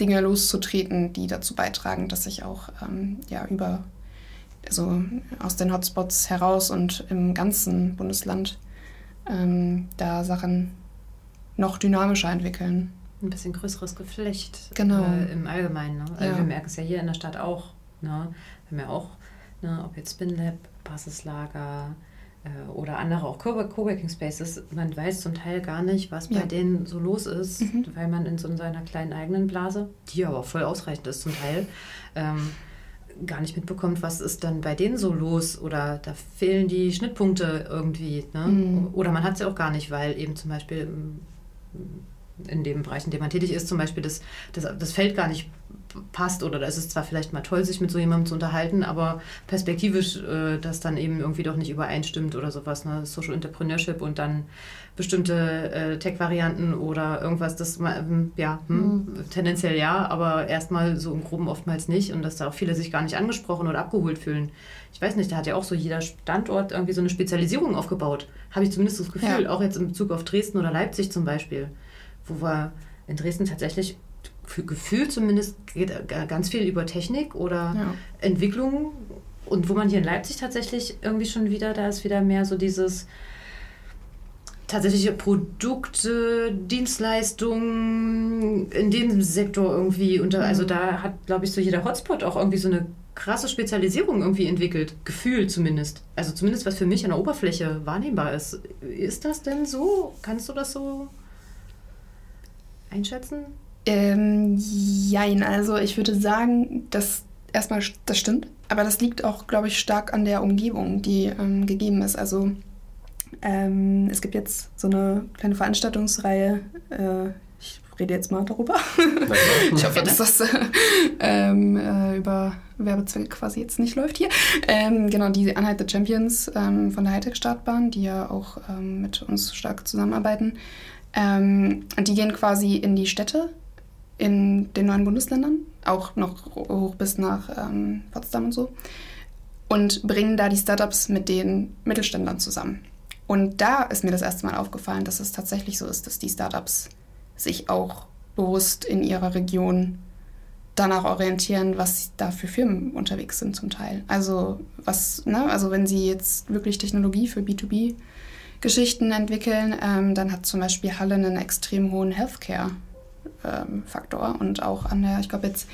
Dinge loszutreten, die dazu beitragen, dass sich auch ähm, ja, über, also aus den Hotspots heraus und im ganzen Bundesland ähm, da Sachen noch dynamischer entwickeln. Ein bisschen größeres Geflecht genau. Äh, im Allgemeinen. Ne? Also ja. Wir merken es ja hier in der Stadt auch. Ne? Wir haben ja auch, ne, ob jetzt SpinLab, Basislager, äh, oder andere auch Coworking Spaces, man weiß zum Teil gar nicht, was ja. bei denen so los ist, mhm. weil man in so seiner kleinen eigenen Blase, die aber voll ausreichend ist zum Teil, ähm, gar nicht mitbekommt, was ist dann bei denen so los oder da fehlen die Schnittpunkte irgendwie. Ne? Mhm. Oder man hat sie auch gar nicht, weil eben zum Beispiel ähm, in dem Bereich, in dem man tätig ist, zum Beispiel das, das, das Feld gar nicht passt oder da ist es zwar vielleicht mal toll, sich mit so jemandem zu unterhalten, aber perspektivisch äh, das dann eben irgendwie doch nicht übereinstimmt oder sowas, ne? Social Entrepreneurship und dann bestimmte äh, Tech-Varianten oder irgendwas, das ähm, ja, hm, mhm. tendenziell ja, aber erstmal so im Groben oftmals nicht und dass da auch viele sich gar nicht angesprochen oder abgeholt fühlen. Ich weiß nicht, da hat ja auch so jeder Standort irgendwie so eine Spezialisierung aufgebaut. Habe ich zumindest das Gefühl, ja. auch jetzt in Bezug auf Dresden oder Leipzig zum Beispiel, wo wir in Dresden tatsächlich Gefühl zumindest geht ganz viel über Technik oder ja. Entwicklung. Und wo man hier in Leipzig tatsächlich irgendwie schon wieder, da ist wieder mehr so dieses tatsächliche Produkte, Dienstleistungen in dem Sektor irgendwie unter, also mhm. da hat, glaube ich, so jeder Hotspot auch irgendwie so eine krasse Spezialisierung irgendwie entwickelt. Gefühl zumindest. Also zumindest was für mich an der Oberfläche wahrnehmbar ist. Ist das denn so? Kannst du das so einschätzen? Ähm, jein, also ich würde sagen, dass erstmal das stimmt, aber das liegt auch, glaube ich, stark an der Umgebung, die ähm, gegeben ist. Also ähm, es gibt jetzt so eine kleine Veranstaltungsreihe. Äh, ich rede jetzt mal darüber. ich hoffe, dass das äh, äh, über Werbezwecke quasi jetzt nicht läuft hier. Ähm, genau, die Anhalt the Champions ähm, von der Hightech-Startbahn, die ja auch ähm, mit uns stark zusammenarbeiten. Ähm, und die gehen quasi in die Städte in den neuen Bundesländern, auch noch hoch bis nach ähm, Potsdam und so, und bringen da die Startups mit den Mittelständlern zusammen. Und da ist mir das erste Mal aufgefallen, dass es tatsächlich so ist, dass die Startups sich auch bewusst in ihrer Region danach orientieren, was da für Firmen unterwegs sind zum Teil. Also was, ne, also wenn sie jetzt wirklich Technologie für B2B Geschichten entwickeln, ähm, dann hat zum Beispiel Halle einen extrem hohen Healthcare ähm, Faktor. Und auch an der, ich glaube jetzt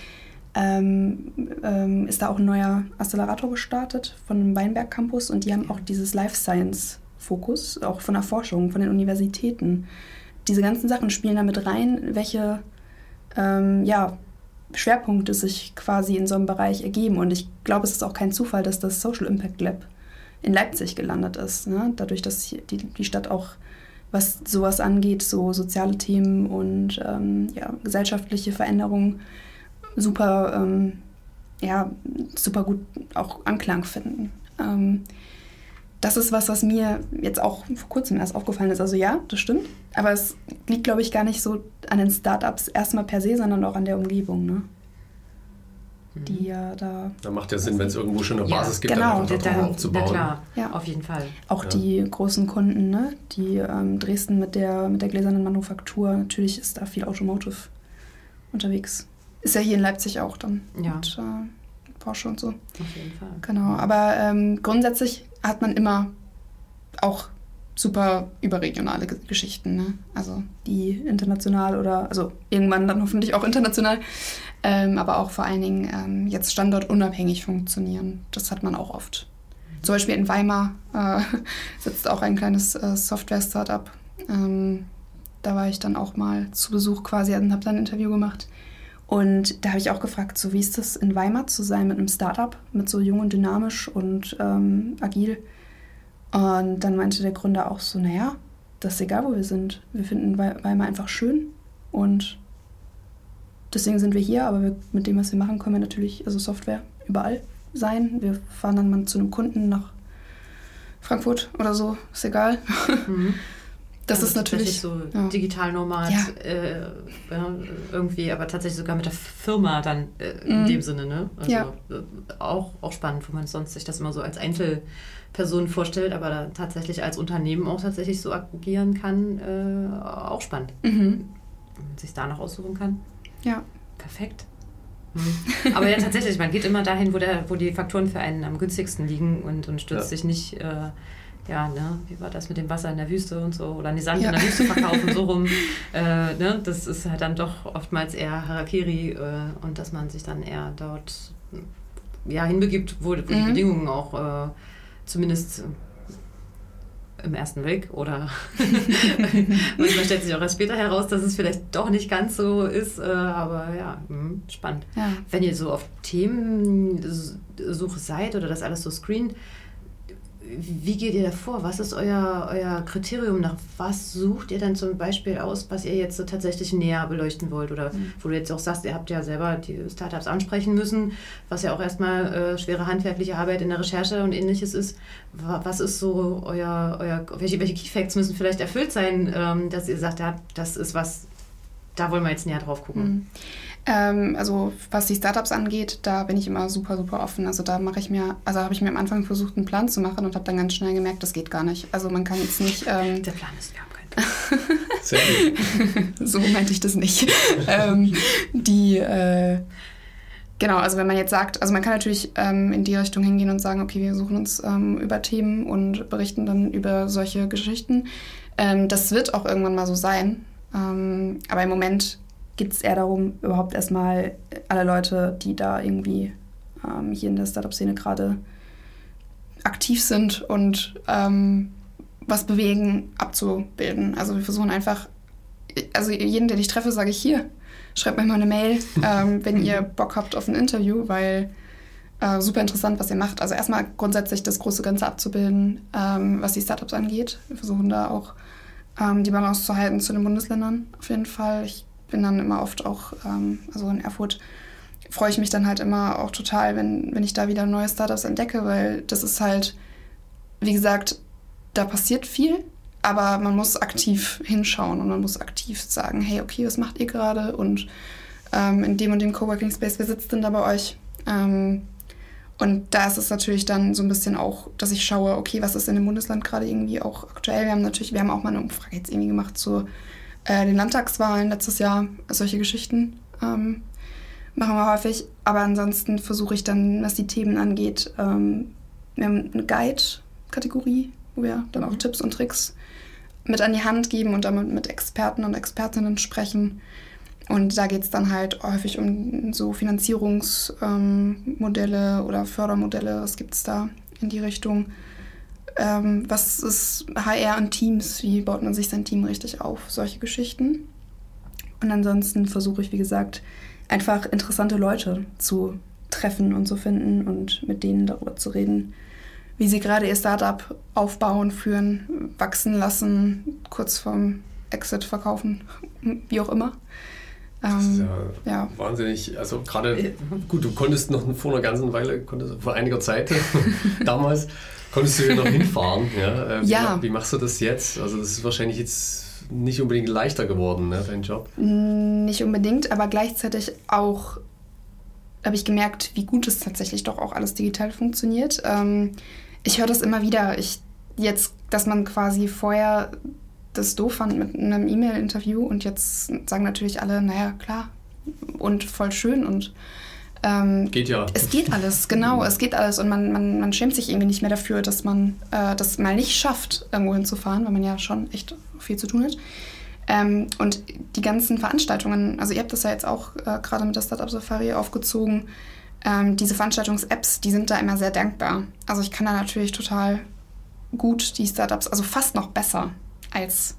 ähm, ähm, ist da auch ein neuer Accelerator gestartet von dem Weinberg Campus und die haben auch dieses Life Science Fokus, auch von der Forschung, von den Universitäten. Diese ganzen Sachen spielen damit rein, welche ähm, ja, Schwerpunkte sich quasi in so einem Bereich ergeben. Und ich glaube, es ist auch kein Zufall, dass das Social Impact Lab in Leipzig gelandet ist. Ne? Dadurch, dass die, die Stadt auch was sowas angeht, so soziale Themen und ähm, ja, gesellschaftliche Veränderungen super, ähm, ja, super gut auch Anklang finden. Ähm, das ist was, was mir jetzt auch vor kurzem erst aufgefallen ist. Also ja, das stimmt. Aber es liegt, glaube ich, gar nicht so an den Startups erstmal per se, sondern auch an der Umgebung. Ne? Die mhm. ja da. Da macht ja Sinn, wenn es irgendwo schon eine ja, Basis gibt, genau, dann einfach aufzubauen. Na klar, ja. auf jeden Fall. Auch ja. die großen Kunden, ne? die ähm, Dresden mit der, mit der gläsernen Manufaktur, natürlich ist da viel Automotive unterwegs. Ist ja hier in Leipzig auch dann. Ja. Mit äh, Porsche und so. Auf jeden Fall. Genau, aber ähm, grundsätzlich hat man immer auch super überregionale Geschichten. Ne? Also die international oder, also irgendwann dann hoffentlich auch international, ähm, aber auch vor allen Dingen ähm, jetzt standortunabhängig funktionieren. Das hat man auch oft. Zum Beispiel in Weimar äh, sitzt auch ein kleines äh, Software-Startup. Ähm, da war ich dann auch mal zu Besuch quasi und habe dann ein Interview gemacht. Und da habe ich auch gefragt, so wie ist das in Weimar zu sein mit einem Startup, mit so jung und dynamisch und ähm, agil. Und dann meinte der Gründer auch so, naja, das ist egal, wo wir sind. Wir finden Weimar einfach schön und deswegen sind wir hier, aber wir, mit dem, was wir machen, können wir natürlich, also Software, überall sein. Wir fahren dann mal zu einem Kunden nach Frankfurt oder so, ist egal. Mhm. Das also ist natürlich so ja. digital nomad ja. Äh, irgendwie, aber tatsächlich sogar mit der Firma dann äh, in mhm. dem Sinne, ne? Also ja. äh, auch, auch spannend, wo man sonst sich das immer so als Einzelperson vorstellt, aber da tatsächlich als Unternehmen auch tatsächlich so agieren kann, äh, auch spannend. Mhm. Wenn man sich da noch aussuchen kann. Ja. Perfekt. Mhm. Aber ja, tatsächlich, man geht immer dahin, wo, der, wo die Faktoren für einen am günstigsten liegen und, und stürzt sich nicht äh, ja, ne, wie war das mit dem Wasser in der Wüste und so, oder den Sand ja. in der Wüste verkaufen, so rum. Äh, ne, das ist halt dann doch oftmals eher Harakiri äh, und dass man sich dann eher dort ja, hinbegibt, wo, wo mhm. die Bedingungen auch äh, zumindest im ersten Weg oder manchmal stellt sich auch erst später heraus, dass es vielleicht doch nicht ganz so ist, äh, aber ja, mh, spannend. Ja. Wenn ihr so auf Themensuche seid oder das alles so screent, wie geht ihr da vor? Was ist euer, euer Kriterium? Nach was sucht ihr dann zum Beispiel aus, was ihr jetzt so tatsächlich näher beleuchten wollt? Oder mhm. wo du jetzt auch sagst, ihr habt ja selber die Startups ansprechen müssen, was ja auch erstmal äh, schwere handwerkliche Arbeit in der Recherche und ähnliches ist. Was ist so euer, euer welche, welche Key Facts müssen vielleicht erfüllt sein, ähm, dass ihr sagt, ja, das ist was, da wollen wir jetzt näher drauf gucken? Mhm. Ähm, also was die Startups angeht, da bin ich immer super, super offen. Also da mache ich mir, also habe ich mir am Anfang versucht, einen Plan zu machen und habe dann ganz schnell gemerkt, das geht gar nicht. Also man kann jetzt nicht. Ähm, Der Plan ist, wir haben keinen Plan. Sehr gut. so meinte ich das nicht. ähm, die äh, Genau, also wenn man jetzt sagt, also man kann natürlich ähm, in die Richtung hingehen und sagen, okay, wir suchen uns ähm, über Themen und berichten dann über solche Geschichten. Ähm, das wird auch irgendwann mal so sein. Ähm, aber im Moment geht es eher darum, überhaupt erstmal alle Leute, die da irgendwie ähm, hier in der Startup-Szene gerade aktiv sind und ähm, was bewegen, abzubilden. Also wir versuchen einfach, also jeden, den ich treffe, sage ich hier, schreibt mir mal eine Mail, ähm, wenn ihr Bock habt auf ein Interview, weil äh, super interessant, was ihr macht. Also erstmal grundsätzlich das große Ganze abzubilden, ähm, was die Startups angeht. Wir versuchen da auch ähm, die Balance zu halten zu den Bundesländern auf jeden Fall. Ich bin dann immer oft auch, ähm, also in Erfurt freue ich mich dann halt immer auch total, wenn, wenn ich da wieder neue Startups entdecke, weil das ist halt, wie gesagt, da passiert viel, aber man muss aktiv hinschauen und man muss aktiv sagen, hey, okay, was macht ihr gerade und ähm, in dem und dem Coworking Space, wer sitzt denn da bei euch? Ähm, und da ist es natürlich dann so ein bisschen auch, dass ich schaue, okay, was ist in dem Bundesland gerade irgendwie auch aktuell? Wir haben natürlich, wir haben auch mal eine Umfrage jetzt irgendwie gemacht zu äh, den Landtagswahlen letztes Jahr, solche Geschichten ähm, machen wir häufig. Aber ansonsten versuche ich dann, was die Themen angeht, ähm, wir haben eine Guide-Kategorie, wo wir dann auch mhm. Tipps und Tricks mit an die Hand geben und damit mit Experten und Expertinnen sprechen. Und da geht es dann halt häufig um so Finanzierungsmodelle ähm, oder Fördermodelle, was gibt es da in die Richtung. Ähm, was ist HR und Teams? Wie baut man sich sein Team richtig auf? Solche Geschichten. Und ansonsten versuche ich, wie gesagt, einfach interessante Leute zu treffen und zu finden und mit denen darüber zu reden, wie sie gerade ihr Startup aufbauen, führen, wachsen lassen, kurz vorm Exit verkaufen, wie auch immer. Das ist ja, ähm, ja, wahnsinnig. Also gerade, gut, du konntest noch vor einer ganzen Weile, konntest, vor einiger Zeit damals, konntest du ja noch hinfahren. Ja? Äh, wie, ja. Wie machst du das jetzt? Also das ist wahrscheinlich jetzt nicht unbedingt leichter geworden, ne, dein Job. Nicht unbedingt, aber gleichzeitig auch habe ich gemerkt, wie gut es tatsächlich doch auch alles digital funktioniert. Ähm, ich höre das immer wieder. Ich jetzt, dass man quasi vorher das doof fand mit einem E-Mail-Interview und jetzt sagen natürlich alle, naja, klar und voll schön und ähm, geht ja. Es geht alles, genau, es geht alles und man, man, man schämt sich irgendwie nicht mehr dafür, dass man äh, das mal nicht schafft, irgendwo hinzufahren, weil man ja schon echt viel zu tun hat. Ähm, und die ganzen Veranstaltungen, also ihr habt das ja jetzt auch äh, gerade mit der Startup Safari aufgezogen, ähm, diese Veranstaltungs-Apps, die sind da immer sehr dankbar. Also ich kann da natürlich total gut die Startups, also fast noch besser als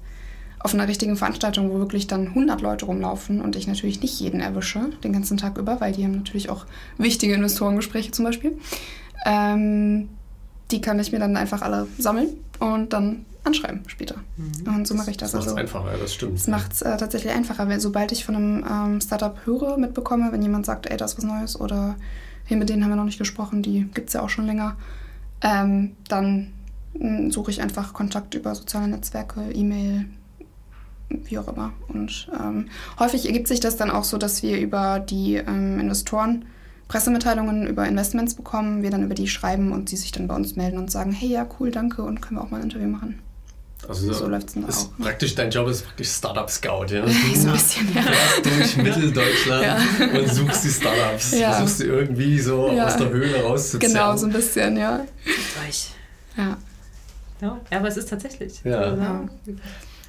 auf einer richtigen Veranstaltung, wo wirklich dann 100 Leute rumlaufen und ich natürlich nicht jeden erwische, den ganzen Tag über, weil die haben natürlich auch wichtige Investorengespräche zum Beispiel. Ähm, die kann ich mir dann einfach alle sammeln und dann anschreiben später. Mhm. Und so mache ich das. Das macht es also, einfacher, das stimmt. Das macht es äh, tatsächlich einfacher, weil sobald ich von einem ähm, Startup höre, mitbekomme, wenn jemand sagt, ey, das ist was Neues oder hey, mit denen haben wir noch nicht gesprochen, die gibt es ja auch schon länger, ähm, dann hm, suche ich einfach Kontakt über soziale Netzwerke, E-Mail, wie auch immer. Und ähm, häufig ergibt sich das dann auch so, dass wir über die ähm, Investoren Pressemitteilungen über Investments bekommen, wir dann über die schreiben und sie sich dann bei uns melden und sagen, hey, ja, cool, danke und können wir auch mal ein Interview machen. Also so, läuft es dann auch. Ne? Praktisch, dein Job ist praktisch Startup Scout, ja? so ein bisschen, ja. Du durch Mitteldeutschland ja. und suchst die Startups. Ja. Versuchst du irgendwie so ja. aus der Höhle rauszuzerren. Genau, so ein bisschen, ja. Ja. Ja, aber es ist tatsächlich. Ja.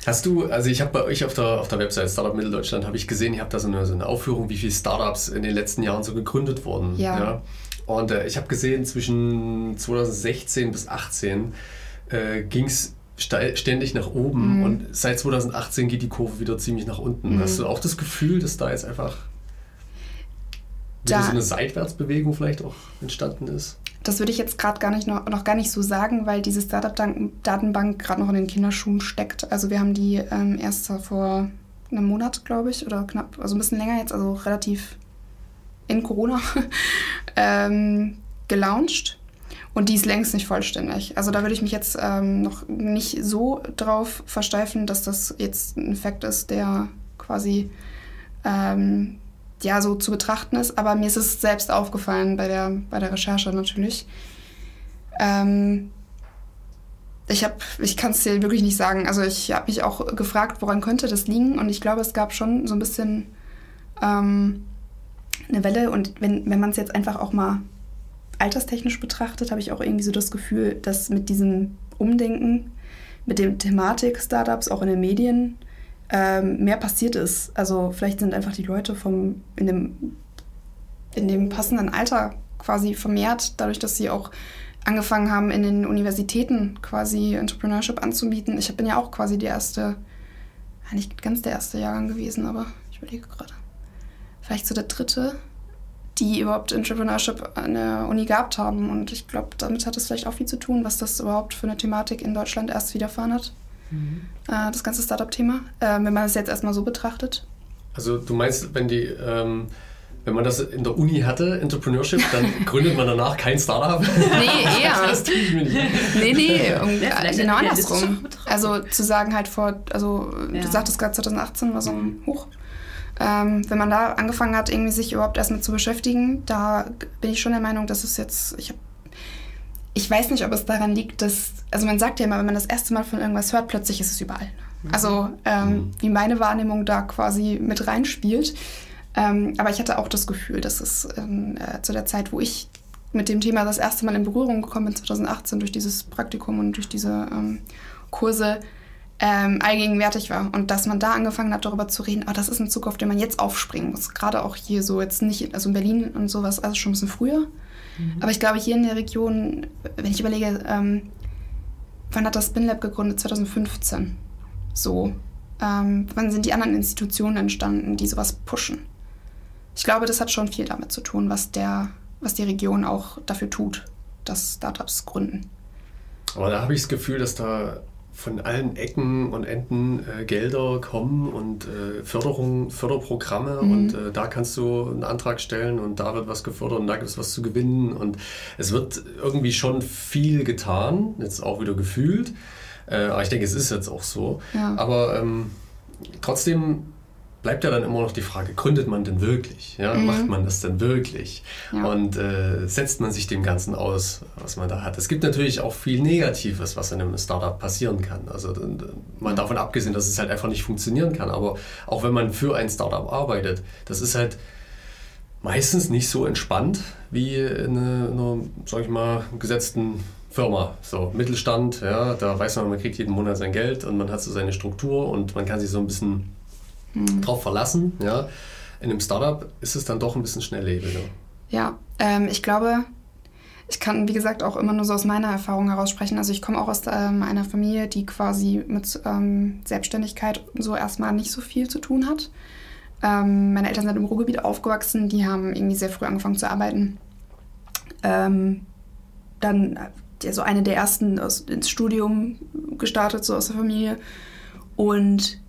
Hast du, also ich habe bei euch auf der, auf der Website Startup Mitteldeutschland, habe ich gesehen, ihr habt da so eine, so eine Aufführung, wie viele Startups in den letzten Jahren so gegründet wurden. Ja. ja? Und äh, ich habe gesehen, zwischen 2016 bis 2018 äh, ging es ständig nach oben mhm. und seit 2018 geht die Kurve wieder ziemlich nach unten. Mhm. Hast du auch das Gefühl, dass da jetzt einfach wieder so eine Seitwärtsbewegung vielleicht auch entstanden ist? Das würde ich jetzt gerade gar nicht noch, noch gar nicht so sagen, weil diese Startup-Datenbank gerade noch in den Kinderschuhen steckt. Also wir haben die ähm, erst vor einem Monat, glaube ich, oder knapp, also ein bisschen länger jetzt, also relativ in Corona, ähm, gelauncht. Und die ist längst nicht vollständig. Also da würde ich mich jetzt ähm, noch nicht so drauf versteifen, dass das jetzt ein Effekt ist, der quasi ähm, ja, so zu betrachten ist. Aber mir ist es selbst aufgefallen bei der, bei der Recherche natürlich. Ähm, ich habe, ich kann es dir wirklich nicht sagen. Also ich habe mich auch gefragt, woran könnte das liegen? Und ich glaube, es gab schon so ein bisschen ähm, eine Welle. Und wenn, wenn man es jetzt einfach auch mal alterstechnisch betrachtet, habe ich auch irgendwie so das Gefühl, dass mit diesem Umdenken, mit dem Thematik Startups auch in den Medien ähm, mehr passiert ist. Also vielleicht sind einfach die Leute vom, in, dem, in dem passenden Alter quasi vermehrt, dadurch, dass sie auch angefangen haben, in den Universitäten quasi Entrepreneurship anzubieten. Ich bin ja auch quasi die erste, nicht ganz der erste Jahrgang gewesen, aber ich überlege gerade. Vielleicht so der dritte, die überhaupt Entrepreneurship an der Uni gehabt haben. Und ich glaube, damit hat es vielleicht auch viel zu tun, was das überhaupt für eine Thematik in Deutschland erst widerfahren hat. Mhm. Äh, das ganze Startup-Thema, äh, wenn man das jetzt erstmal so betrachtet. Also du meinst, wenn die, ähm, wenn man das in der Uni hatte, Entrepreneurship, dann gründet man danach kein Startup? Nee, eher. das tue ich mir nicht. Nee, nee, um, ja, genau andersrum. Also zu sagen halt vor, also ja. du sagtest gerade 2018 war so ein Hoch. Ähm, wenn man da angefangen hat, irgendwie sich überhaupt erstmal zu beschäftigen, da bin ich schon der Meinung, dass es jetzt, ich habe ich weiß nicht, ob es daran liegt, dass, also man sagt ja immer, wenn man das erste Mal von irgendwas hört, plötzlich ist es überall. Mhm. Also ähm, mhm. wie meine Wahrnehmung da quasi mit reinspielt. Ähm, aber ich hatte auch das Gefühl, dass es ähm, äh, zu der Zeit, wo ich mit dem Thema das erste Mal in Berührung gekommen bin, 2018, durch dieses Praktikum und durch diese ähm, Kurse, ähm, allgegenwärtig war. Und dass man da angefangen hat, darüber zu reden, oh, das ist ein Zug, auf den man jetzt aufspringen muss. Gerade auch hier so jetzt nicht, also in Berlin und sowas, also schon ein bisschen früher. Mhm. Aber ich glaube, hier in der Region, wenn ich überlege, ähm, wann hat das SpinLab gegründet? 2015. So. Ähm, wann sind die anderen Institutionen entstanden, die sowas pushen? Ich glaube, das hat schon viel damit zu tun, was, der, was die Region auch dafür tut, dass Startups gründen. Aber da habe ich das Gefühl, dass da von allen Ecken und Enden äh, Gelder kommen und äh, Förderung, Förderprogramme mhm. und äh, da kannst du einen Antrag stellen und da wird was gefördert und da gibt es was zu gewinnen und es wird irgendwie schon viel getan, jetzt auch wieder gefühlt, äh, aber ich denke, es ist jetzt auch so. Ja. Aber ähm, trotzdem bleibt ja dann immer noch die Frage, gründet man denn wirklich? Ja? Mhm. Macht man das denn wirklich? Ja. Und äh, setzt man sich dem Ganzen aus, was man da hat? Es gibt natürlich auch viel Negatives, was in einem Startup passieren kann. Also mal davon abgesehen, dass es halt einfach nicht funktionieren kann. Aber auch wenn man für ein Startup arbeitet, das ist halt meistens nicht so entspannt wie in einer, einer sag ich mal, gesetzten Firma, so Mittelstand, ja, da weiß man, man kriegt jeden Monat sein Geld und man hat so seine Struktur und man kann sich so ein bisschen mhm. drauf verlassen. Ja. In einem Startup ist es dann doch ein bisschen schnelllebiger. Ja, Ähm, ich glaube, ich kann, wie gesagt, auch immer nur so aus meiner Erfahrung heraus sprechen. Also ich komme auch aus ähm, einer Familie, die quasi mit ähm, Selbstständigkeit so erstmal nicht so viel zu tun hat. Ähm, meine Eltern sind im Ruhrgebiet aufgewachsen, die haben irgendwie sehr früh angefangen zu arbeiten. Ähm, dann so eine der ersten aus, ins Studium gestartet, so aus der Familie. Und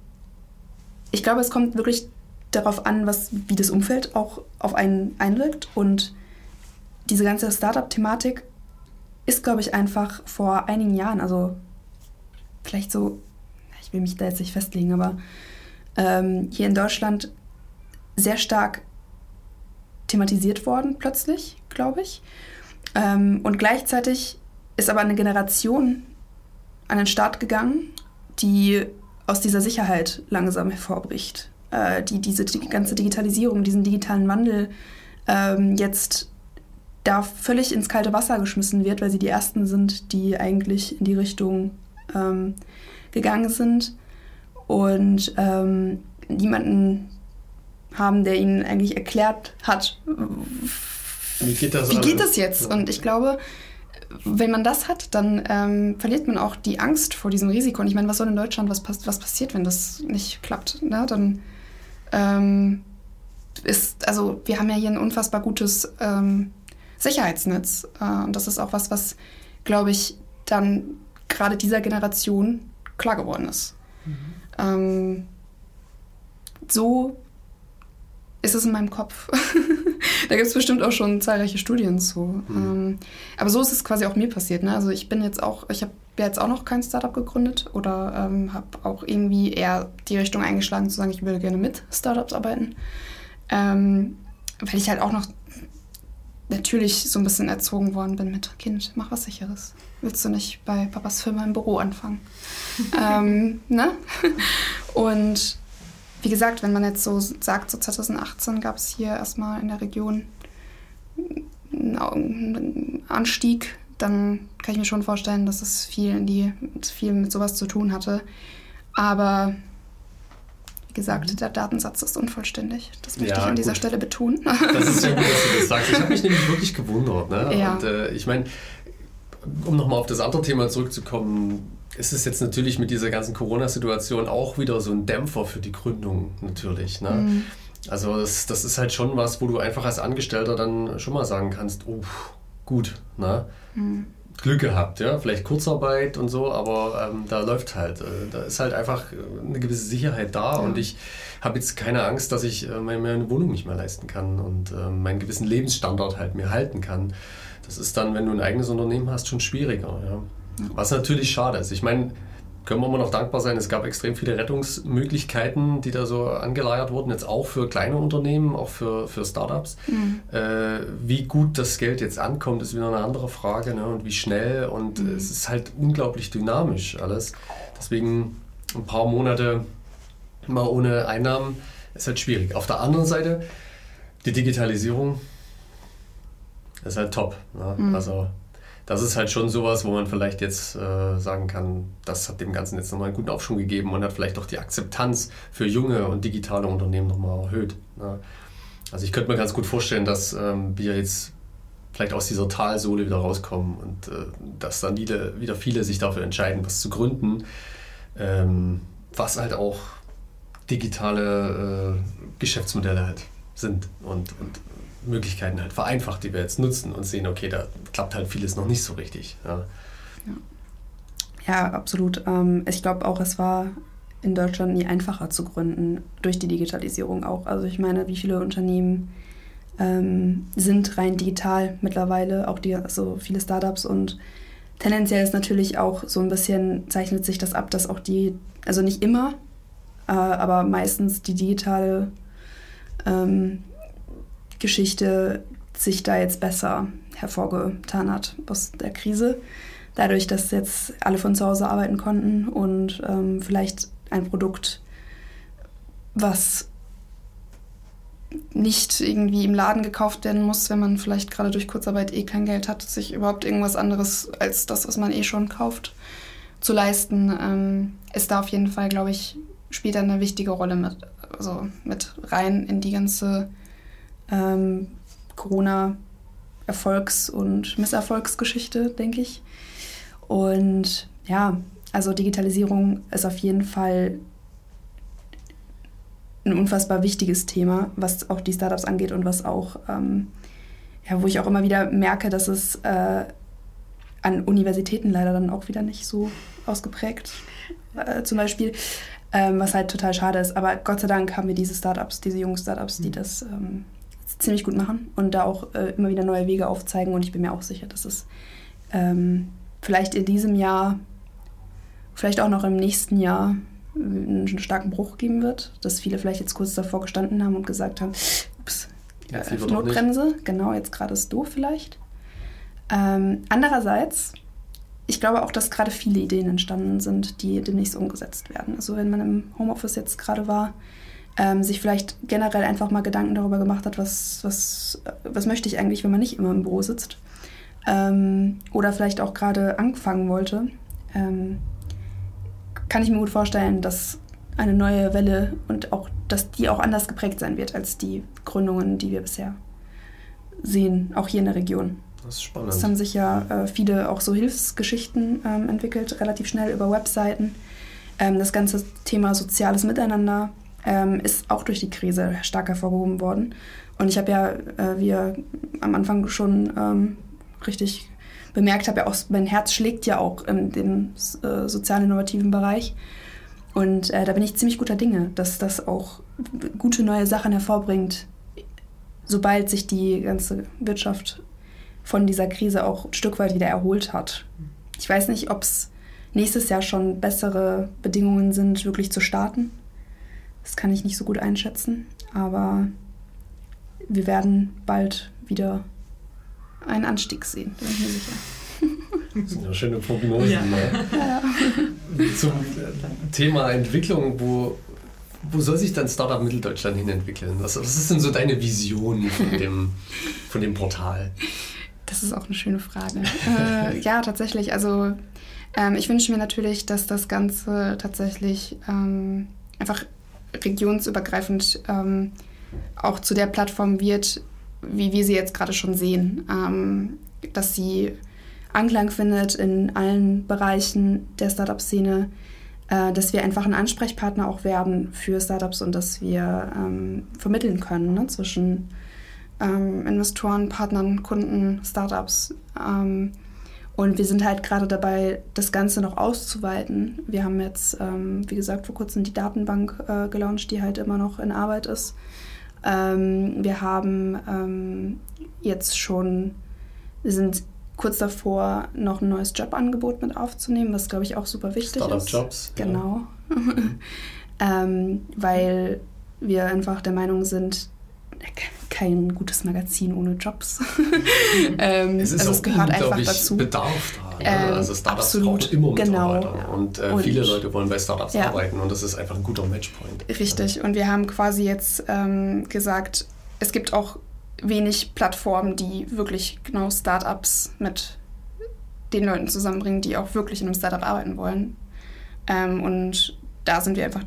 ich glaube, es kommt wirklich darauf an, was, wie das Umfeld auch auf einen einwirkt. Und diese ganze Startup-Thematik ist, glaube ich, einfach vor einigen Jahren, also vielleicht so, ich will mich da jetzt nicht festlegen, aber ähm, hier in Deutschland sehr stark thematisiert worden, plötzlich, glaube ich. Ähm, und gleichzeitig ist aber eine Generation an den Start gegangen, die aus dieser Sicherheit langsam hervorbricht, äh, die diese die ganze Digitalisierung, diesen digitalen Wandel ähm, jetzt da völlig ins kalte Wasser geschmissen wird, weil sie die Ersten sind, die eigentlich in die Richtung ähm, gegangen sind. Und ähm, niemanden haben, der ihnen eigentlich erklärt hat, wie geht das, wie geht das jetzt? Und ich glaube, wenn man das hat, dann ähm, verliert man auch die Angst vor diesem Risiko. Und ich meine, was soll in Deutschland, was, was passiert, wenn das nicht klappt? Ne? Dann ähm, ist, also wir haben ja hier ein unfassbar gutes ähm, Sicherheitsnetz. Äh, und das ist auch was, was, glaube ich, dann gerade dieser Generation klar geworden ist. Mhm. Ähm, so ist es in meinem Kopf. da gibt es bestimmt auch schon zahlreiche Studien zu. Mhm. Ähm, aber so ist es quasi auch mir passiert. Ne? Also ich bin jetzt auch, ich habe jetzt auch noch kein Startup gegründet oder ähm, habe auch irgendwie eher die Richtung eingeschlagen zu sagen, ich würde gerne mit Startups arbeiten. Ähm, weil ich halt auch noch natürlich so ein bisschen erzogen worden bin mit Kind, mach was sicheres. Willst du nicht bei Papas Firma im Büro anfangen? ähm, ne? Und wie gesagt, wenn man jetzt so sagt, so 2018 gab es hier erstmal in der Region einen Anstieg, dann kann ich mir schon vorstellen, dass es viel, in die, viel mit sowas zu tun hatte. Aber wie gesagt, mhm. der Datensatz ist unvollständig. Das möchte ja, ich an dieser gut. Stelle betonen. Das ist ja gut, dass du das sagst. Ich habe mich nämlich wirklich gewundert. Ne? Ja. Und äh, ich meine, um nochmal auf das andere Thema zurückzukommen, ist es jetzt natürlich mit dieser ganzen Corona-Situation auch wieder so ein Dämpfer für die Gründung natürlich. Ne? Mhm. Also das, das ist halt schon was, wo du einfach als Angestellter dann schon mal sagen kannst, oh, gut, ne? Mhm. Glück gehabt, ja, vielleicht Kurzarbeit und so, aber ähm, da läuft halt, äh, da ist halt einfach eine gewisse Sicherheit da ja. und ich habe jetzt keine Angst, dass ich äh, meine Wohnung nicht mehr leisten kann und äh, meinen gewissen Lebensstandard halt mir halten kann. Das ist dann, wenn du ein eigenes Unternehmen hast, schon schwieriger. Ja. Was natürlich schade ist. Ich meine, können wir immer noch dankbar sein, es gab extrem viele Rettungsmöglichkeiten, die da so angeleiert wurden, jetzt auch für kleine Unternehmen, auch für, für Startups. Mhm. Äh, wie gut das Geld jetzt ankommt, ist wieder eine andere Frage ne? und wie schnell und mhm. es ist halt unglaublich dynamisch alles. Deswegen ein paar Monate mal ohne Einnahmen ist halt schwierig. Auf der anderen Seite, die Digitalisierung ist halt top. Ne? Mhm. Also das ist halt schon sowas, wo man vielleicht jetzt äh, sagen kann, das hat dem Ganzen jetzt nochmal einen guten Aufschwung gegeben und hat vielleicht auch die Akzeptanz für junge und digitale Unternehmen nochmal erhöht. Ne? Also ich könnte mir ganz gut vorstellen, dass ähm, wir jetzt vielleicht aus dieser Talsohle wieder rauskommen und äh, dass dann wieder, wieder viele sich dafür entscheiden, was zu gründen, ähm, was halt auch digitale äh, Geschäftsmodelle halt sind und, und Möglichkeiten halt vereinfacht, die wir jetzt nutzen und sehen, okay, da klappt halt vieles noch nicht so richtig. Ja, ja. ja absolut. Ähm, ich glaube auch, es war in Deutschland nie einfacher zu gründen, durch die Digitalisierung auch. Also ich meine, wie viele Unternehmen ähm, sind rein digital mittlerweile, auch die, also viele Startups und tendenziell ist natürlich auch so ein bisschen, zeichnet sich das ab, dass auch die, also nicht immer, äh, aber meistens die digitale ähm, Geschichte sich da jetzt besser hervorgetan hat aus der Krise. Dadurch, dass jetzt alle von zu Hause arbeiten konnten und ähm, vielleicht ein Produkt, was nicht irgendwie im Laden gekauft werden muss, wenn man vielleicht gerade durch Kurzarbeit eh kein Geld hat, sich überhaupt irgendwas anderes als das, was man eh schon kauft, zu leisten, ähm, ist da auf jeden Fall, glaube ich, spielt eine wichtige Rolle mit, also mit rein in die ganze ähm, Corona, Erfolgs- und Misserfolgsgeschichte, denke ich. Und ja, also Digitalisierung ist auf jeden Fall ein unfassbar wichtiges Thema, was auch die Startups angeht und was auch, ähm, ja, wo ich auch immer wieder merke, dass es äh, an Universitäten leider dann auch wieder nicht so ausgeprägt äh, zum Beispiel, ähm, was halt total schade ist. Aber Gott sei Dank haben wir diese Startups, diese jungen Startups, die mhm. das ähm, ziemlich gut machen und da auch äh, immer wieder neue Wege aufzeigen. Und ich bin mir auch sicher, dass es ähm, vielleicht in diesem Jahr, vielleicht auch noch im nächsten Jahr einen starken Bruch geben wird, dass viele vielleicht jetzt kurz davor gestanden haben und gesagt haben, ups, äh, Notbremse, genau, jetzt gerade ist doof vielleicht. Ähm, andererseits, ich glaube auch, dass gerade viele Ideen entstanden sind, die demnächst umgesetzt werden. Also wenn man im Homeoffice jetzt gerade war, ähm, sich vielleicht generell einfach mal Gedanken darüber gemacht hat, was, was, was möchte ich eigentlich, wenn man nicht immer im Büro sitzt. Ähm, oder vielleicht auch gerade anfangen wollte, ähm, kann ich mir gut vorstellen, dass eine neue Welle und auch, dass die auch anders geprägt sein wird als die Gründungen, die wir bisher sehen, auch hier in der Region. Das ist spannend. Es haben sich ja äh, viele auch so Hilfsgeschichten ähm, entwickelt, relativ schnell über Webseiten. Ähm, das ganze Thema soziales Miteinander ähm, ist auch durch die Krise stark hervorgehoben worden. Und ich habe ja, äh, wie ihr am Anfang schon ähm, richtig bemerkt habt, ja auch mein Herz schlägt ja auch in dem äh, sozial-innovativen Bereich. Und äh, da bin ich ziemlich guter Dinge, dass das auch gute neue Sachen hervorbringt, sobald sich die ganze Wirtschaft von dieser Krise auch ein Stück weit wieder erholt hat. Ich weiß nicht, ob es nächstes Jahr schon bessere Bedingungen sind, wirklich zu starten. Das kann ich nicht so gut einschätzen, aber wir werden bald wieder einen Anstieg sehen, bin ich mir sicher. Das sind ja schöne Prognosen. Ja. Ne? Ja. Zum Thema Entwicklung, wo, wo soll sich dann Startup Mitteldeutschland hin entwickeln? Was, was ist denn so deine Vision von dem, von dem Portal? Das ist auch eine schöne Frage. äh, ja, tatsächlich. Also ähm, ich wünsche mir natürlich, dass das Ganze tatsächlich ähm, einfach regionsübergreifend ähm, auch zu der Plattform wird, wie wir sie jetzt gerade schon sehen. Ähm, dass sie Anklang findet in allen Bereichen der Startup-Szene, äh, dass wir einfach ein Ansprechpartner auch werden für Startups und dass wir ähm, vermitteln können ne, zwischen ähm, Investoren, Partnern, Kunden, Startups. Ähm, und wir sind halt gerade dabei, das Ganze noch auszuweiten. Wir haben jetzt, ähm, wie gesagt, vor kurzem die Datenbank äh, gelauncht, die halt immer noch in Arbeit ist. Ähm, wir haben ähm, jetzt schon, wir sind kurz davor, noch ein neues Jobangebot mit aufzunehmen, was, glaube ich, auch super wichtig Startup ist. Jobs. Genau. Ja. ähm, weil wir einfach der Meinung sind, kein gutes Magazin ohne Jobs. ähm, es ist also es gehört einfach dazu. Bedarf da. Ne? Ähm, also Startups absolut, braucht immer genau. Mitarbeiter und, äh, und, viele Leute wollen bei Startups ja. arbeiten und das ist einfach ein guter Matchpoint. Richtig. Und wir haben quasi jetzt ähm, gesagt, es gibt auch wenig Plattformen, die wirklich genau Startups mit den Leuten zusammenbringen, die auch wirklich in einem Startup arbeiten wollen. Ähm, und da sind wir einfach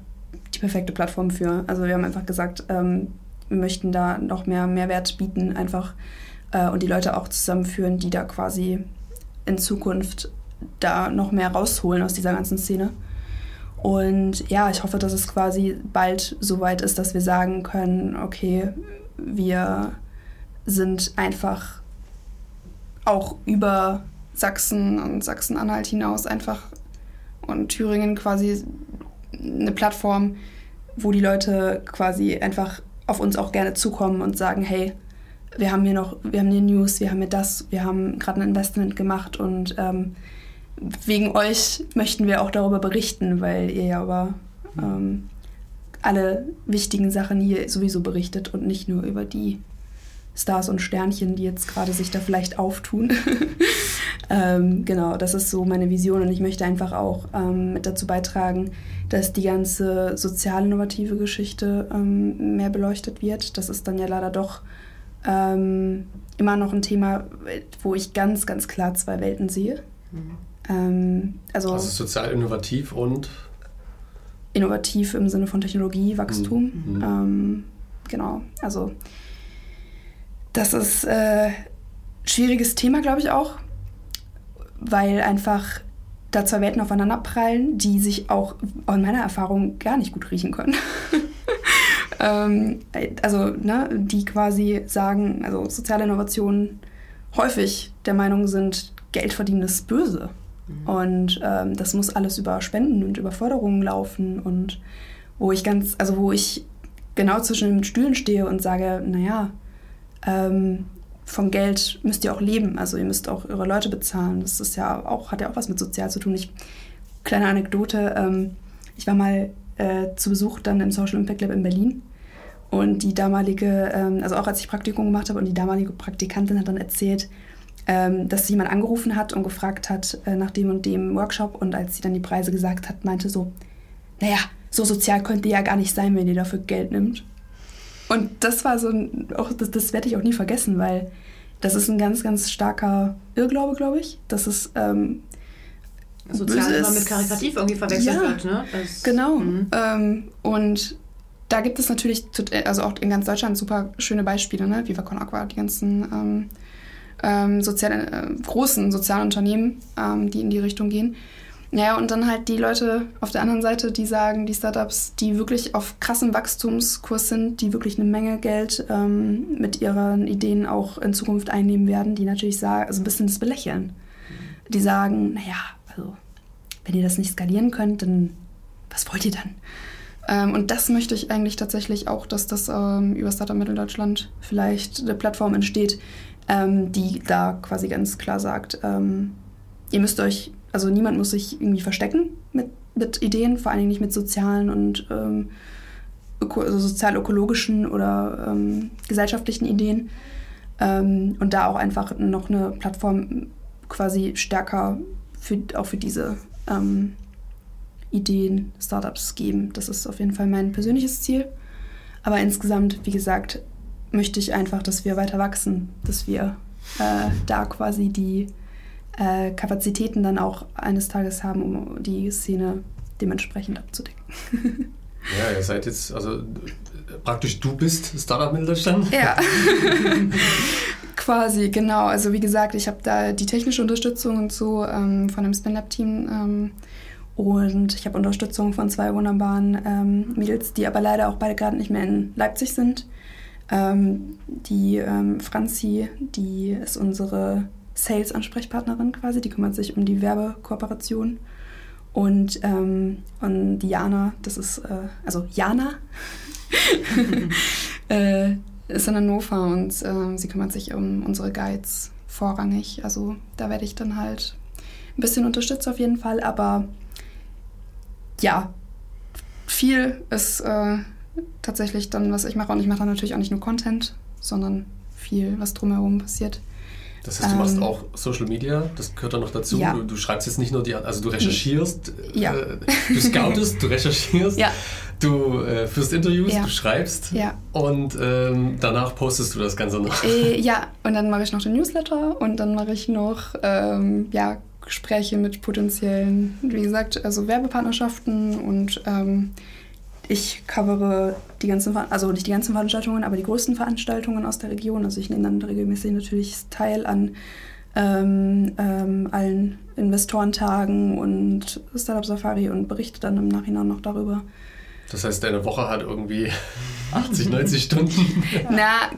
die perfekte Plattform für. Also wir haben einfach gesagt, ähm, wir möchten da noch mehr Mehrwert bieten einfach äh, und die Leute auch zusammenführen, die da quasi in Zukunft da noch mehr rausholen aus dieser ganzen Szene. Und ja, ich hoffe, dass es quasi bald so weit ist, dass wir sagen können, okay, wir sind einfach auch über Sachsen und Sachsen-Anhalt hinaus einfach und Thüringen quasi eine Plattform, wo die Leute quasi einfach auf uns auch gerne zukommen und sagen, hey, wir haben hier noch, wir haben hier News, wir haben hier das, wir haben gerade ein Investment gemacht und ähm, wegen euch möchten wir auch darüber berichten, weil ihr ja über ähm, alle wichtigen Sachen hier sowieso berichtet und nicht nur über die Stars und Sternchen, die jetzt gerade sich da vielleicht auftun. ähm, genau, das ist so meine Vision und ich möchte einfach auch ähm, mit dazu beitragen, dass die ganze sozial innovative Geschichte ähm, mehr beleuchtet wird. Das ist dann ja leider doch ähm, immer noch ein Thema, wo ich ganz, ganz klar zwei Welten sehe. Mhm. Ähm, also, also sozial innovativ und? Innovativ im Sinne von Technologie, Wachstum. Mhm. Ähm, genau, also das ist äh, schwieriges Thema, glaube ich auch, weil einfach da zwei Welten aufeinander prallen, die sich auch in meiner Erfahrung gar nicht gut riechen können. ähm, also, ne, die quasi sagen, also soziale Innovationen häufig der Meinung sind, Geld verdienen ist böse. Mhm. Und ähm, das muss alles über Spenden und über Förderungen laufen und wo ich ganz, also wo ich genau zwischen den Stühlen stehe und sage, naja, ähm, vom Geld müsst ihr auch leben. Also ihr müsst auch eure Leute bezahlen. Das ist ja auch, hat ja auch was mit sozial zu tun. Ich, kleine Anekdote, ähm, ich war mal äh, zu Besuch dann im Social Impact Lab in Berlin. Und die damalige, ähm, also auch als ich Praktikum gemacht habe, und die damalige Praktikantin hat dann erzählt, ähm, dass sie jemand angerufen hat und gefragt hat äh, nach dem und dem Workshop. Und als sie dann die Preise gesagt hat, meinte so, naja, so sozial könnt ihr ja gar nicht sein, wenn ihr dafür Geld nimmt. Und das war so ein, auch, das, das werde ich auch nie vergessen, weil das ist ein ganz, ganz starker Irrglaube, glaube ich. Das ist ähm, sozial immer mit karikativ irgendwie verwechselt ja, wird, ne? Das, genau. Mhm. Ähm, und da gibt es natürlich, also auch in ganz Deutschland super schöne Beispiele, ne? Viva Con Aqua, die ganzen ähm, ähm, soziale, äh, großen sozialen Unternehmen, ähm, die in die Richtung gehen. Naja, und dann halt die Leute auf der anderen Seite, die sagen, die Startups, die wirklich auf krassem Wachstumskurs sind, die wirklich eine Menge Geld ähm, mit ihren Ideen auch in Zukunft einnehmen werden, die natürlich sagen, also ein bisschen das belächeln. Die sagen, naja, also wenn ihr das nicht skalieren könnt, dann was wollt ihr dann? Ähm, und das möchte ich eigentlich tatsächlich auch, dass das ähm, über Startup Mitteldeutschland vielleicht eine Plattform entsteht, ähm, die da quasi ganz klar sagt, ähm, ihr müsst euch also niemand muss sich irgendwie verstecken mit, mit Ideen, vor allen Dingen nicht mit sozialen und ähm, also sozial-ökologischen oder ähm, gesellschaftlichen Ideen. Ähm, und da auch einfach noch eine Plattform quasi stärker für, auch für diese ähm, Ideen, Startups geben. Das ist auf jeden Fall mein persönliches Ziel. Aber insgesamt, wie gesagt, möchte ich einfach, dass wir weiter wachsen, dass wir äh, da quasi die äh, Kapazitäten dann auch eines Tages haben, um die Szene dementsprechend abzudecken. ja, ihr seid jetzt, also praktisch du bist Startup Mittelstand? Ja. Quasi, genau. Also wie gesagt, ich habe da die technische Unterstützung und so ähm, von dem SpinLab-Team ähm, und ich habe Unterstützung von zwei wunderbaren ähm, Mädels, die aber leider auch beide gerade nicht mehr in Leipzig sind. Ähm, die ähm, Franzi, die ist unsere Sales-Ansprechpartnerin quasi, die kümmert sich um die Werbekooperation. Und, ähm, und Jana, das ist, äh, also Jana, äh, ist in Hannover und äh, sie kümmert sich um unsere Guides vorrangig. Also da werde ich dann halt ein bisschen unterstützt auf jeden Fall, aber ja, viel ist äh, tatsächlich dann, was ich mache. Und ich mache dann natürlich auch nicht nur Content, sondern viel, was drumherum passiert. Das heißt, du machst ähm, auch Social Media, das gehört dann noch dazu. Ja. Du, du, schreibst jetzt nicht nur die, also du recherchierst, ja. äh, du scoutest, du recherchierst, ja. du äh, führst Interviews, du schreibst und ähm, danach postest du das Ganze noch. Äh, ja, und dann mache ich noch den Newsletter und dann mache ich noch ähm, ja, Gespräche mit potenziellen, wie gesagt, also Werbepartnerschaften und ähm, ich covere die ganzen, also nicht die ganzen Veranstaltungen, aber die größten Veranstaltungen aus der Region. Also ich nehme dann regelmäßig natürlich teil an ähm, ähm, allen Investorentagen und Startup Safari und berichte dann im Nachhinein noch darüber. Das heißt, deine Woche hat irgendwie 80, 90 Stunden. Na,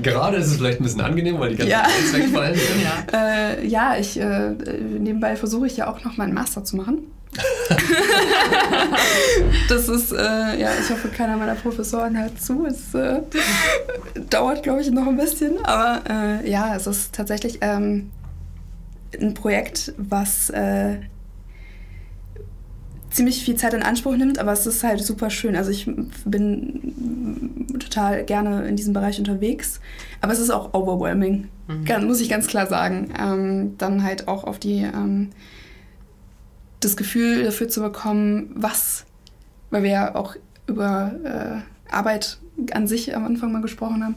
Gerade ist es vielleicht ein bisschen angenehm, weil die ganzen ja. wegfallen. Ja, äh, ja ich, äh, nebenbei versuche ich ja auch noch meinen Master zu machen. das ist, äh, ja, ich hoffe, keiner meiner Professoren hört zu. Es äh, dauert, glaube ich, noch ein bisschen. Aber äh, ja, es ist tatsächlich ähm, ein Projekt, was äh, ziemlich viel Zeit in Anspruch nimmt, aber es ist halt super schön. Also ich bin total gerne in diesem Bereich unterwegs, aber es ist auch overwhelming, mhm. muss ich ganz klar sagen. Ähm, dann halt auch auf die ähm, das Gefühl dafür zu bekommen, was, weil wir ja auch über äh, Arbeit an sich am Anfang mal gesprochen haben,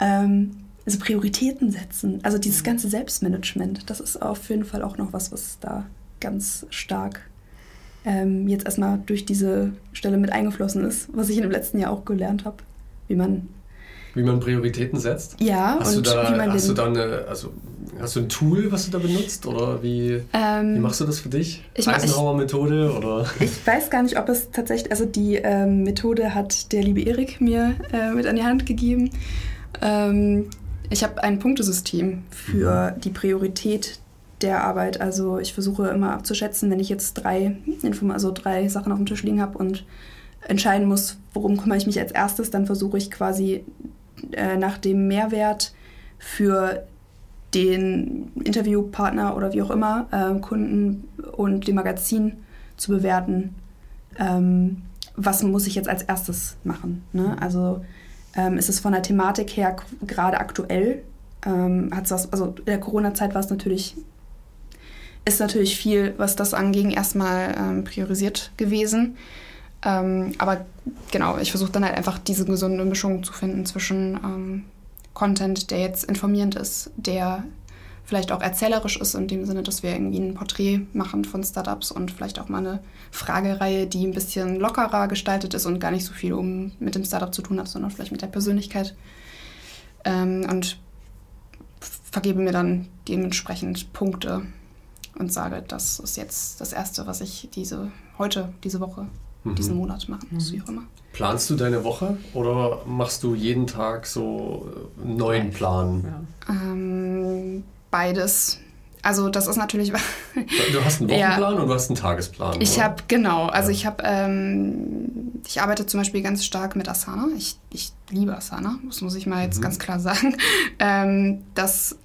ähm, also Prioritäten setzen. Also dieses ganze Selbstmanagement, das ist auf jeden Fall auch noch was, was da ganz stark ähm, jetzt erstmal durch diese Stelle mit eingeflossen ist, was ich in dem letzten Jahr auch gelernt habe, wie man wie man Prioritäten setzt? Ja, hast und du da, wie man hast den, du da eine, also hast du ein Tool, was du da benutzt oder wie, ähm, wie machst du das für dich? ich Eisenhower Methode oder? Ich weiß gar nicht, ob es tatsächlich, also die ähm, Methode hat der liebe Erik mir äh, mit an die Hand gegeben. Ähm, ich habe ein Punktesystem für die Priorität der Arbeit. Also ich versuche immer abzuschätzen, wenn ich jetzt drei, Inform also drei Sachen auf dem Tisch liegen habe und entscheiden muss, worum kümmere ich mich als erstes, dann versuche ich quasi äh, nach dem Mehrwert für den Interviewpartner oder wie auch immer, äh, Kunden und dem Magazin zu bewerten, ähm, was muss ich jetzt als erstes machen. Ne? Also ähm, ist es von der Thematik her gerade aktuell? Ähm, hat's was, also in der Corona-Zeit war es natürlich, ist natürlich viel, was das anging, erstmal ähm, priorisiert gewesen. Ähm, aber genau, ich versuche dann halt einfach diese gesunde Mischung zu finden zwischen ähm, Content, der jetzt informierend ist, der vielleicht auch erzählerisch ist, in dem Sinne, dass wir irgendwie ein Porträt machen von Startups und vielleicht auch mal eine Fragereihe, die ein bisschen lockerer gestaltet ist und gar nicht so viel um mit dem Startup zu tun hat, sondern vielleicht mit der Persönlichkeit. Ähm, und vergebe mir dann dementsprechend Punkte und sage, das ist jetzt das Erste, was ich diese heute, diese Woche, diesen Monat machen muss, wie auch immer. Planst du deine Woche oder machst du jeden Tag so äh, einen neuen Plan? Ja. Ähm, beides. Also das ist natürlich. Du hast einen Ja. Wochenplan und du hast einen Tagesplan. Ich habe, genau, also Ja. ich habe, ähm, ich arbeite zum Beispiel ganz stark mit Asana. Ich, ich liebe Asana, das muss ich mal jetzt Mhm. ganz klar sagen. Ähm, das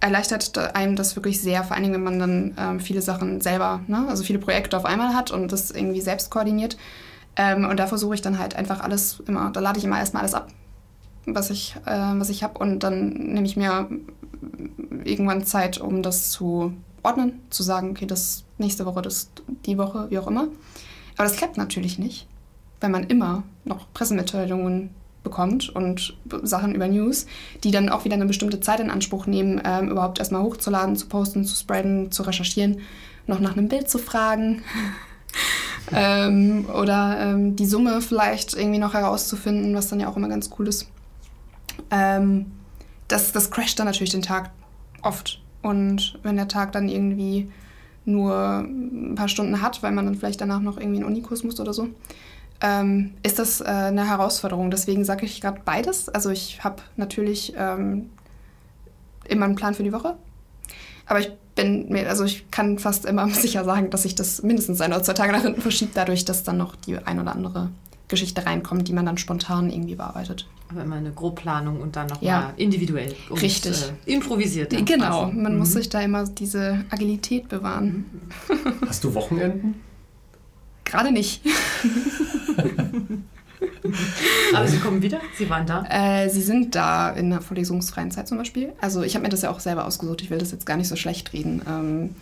erleichtert einem das wirklich sehr, vor Dingen, wenn man dann ähm, viele Sachen selber, ne, also viele Projekte auf einmal hat und das irgendwie selbst koordiniert. Ähm, und da versuche ich dann halt einfach alles immer, da lade ich immer erstmal alles ab, was ich, äh, ich habe und dann nehme ich mir irgendwann Zeit, um das zu ordnen, zu sagen, okay, das nächste Woche, das die Woche, wie auch immer. Aber das klappt natürlich nicht, weil man immer noch Pressemitteilungen bekommt und Sachen über News, die dann auch wieder eine bestimmte Zeit in Anspruch nehmen, ähm, überhaupt erstmal hochzuladen, zu posten, zu spreaden, zu recherchieren, noch nach einem Bild zu fragen. ähm, oder ähm, die Summe vielleicht irgendwie noch herauszufinden, was dann ja auch immer ganz cool ist. Ähm, das, das crasht dann natürlich den Tag oft. Und wenn der Tag dann irgendwie nur ein paar Stunden hat, weil man dann vielleicht danach noch irgendwie einen Unikurs muss oder so, ähm, ist das äh, eine Herausforderung. Deswegen sage ich gerade beides. Also ich habe natürlich ähm, immer einen Plan für die Woche. Aber ich bin mir, also ich kann fast immer sicher sagen, dass sich das mindestens ein oder zwei Tage nach hinten verschiebt, dadurch, dass dann noch die ein oder andere Geschichte reinkommt, die man dann spontan irgendwie bearbeitet. Aber immer eine Grobplanung und dann nochmal Ja. individuell. Und, Richtig. Äh, improvisiert. Genau, quasi. man Mhm. muss sich da immer diese Agilität bewahren. Hast du Wochenenden? Gerade nicht. Aber Sie kommen wieder? Sie waren da? Äh, sie sind da in der vorlesungsfreien Zeit zum Beispiel. Also ich habe mir das ja auch selber ausgesucht. Ich will das jetzt gar nicht so schlecht reden. Ähm,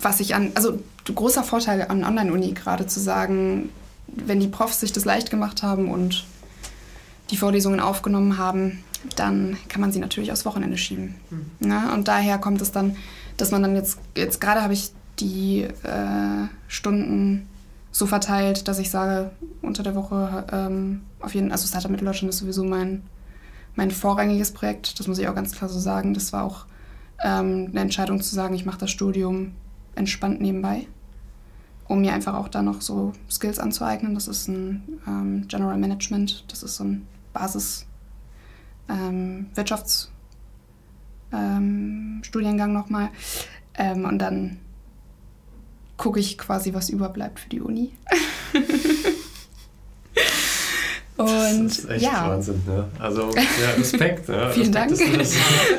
was ich an, also großer Vorteil an Online-Uni gerade zu sagen, wenn die Profs sich das leicht gemacht haben und die Vorlesungen aufgenommen haben, dann kann man sie natürlich aufs Wochenende schieben. Ne? Und daher kommt es dann, dass man dann jetzt, jetzt gerade habe ich die äh, Stunden so verteilt, dass ich sage, unter der Woche ähm, auf jeden also Startup Mitteldeutschland ist sowieso mein, mein vorrangiges Projekt, das muss ich auch ganz klar so sagen. Das war auch ähm, eine Entscheidung zu sagen, ich mache das Studium entspannt nebenbei, um mir einfach auch da noch so Skills anzueignen. Das ist ein ähm, General Management, das ist so ein Basis ähm, Wirtschaftsstudiengang ähm, nochmal. Ähm, und dann gucke ich quasi, was überbleibt für die Uni. und das ist echt ja, Wahnsinn, ne? Also, ja, Respekt. Ne? Vielen Respekt, Dank.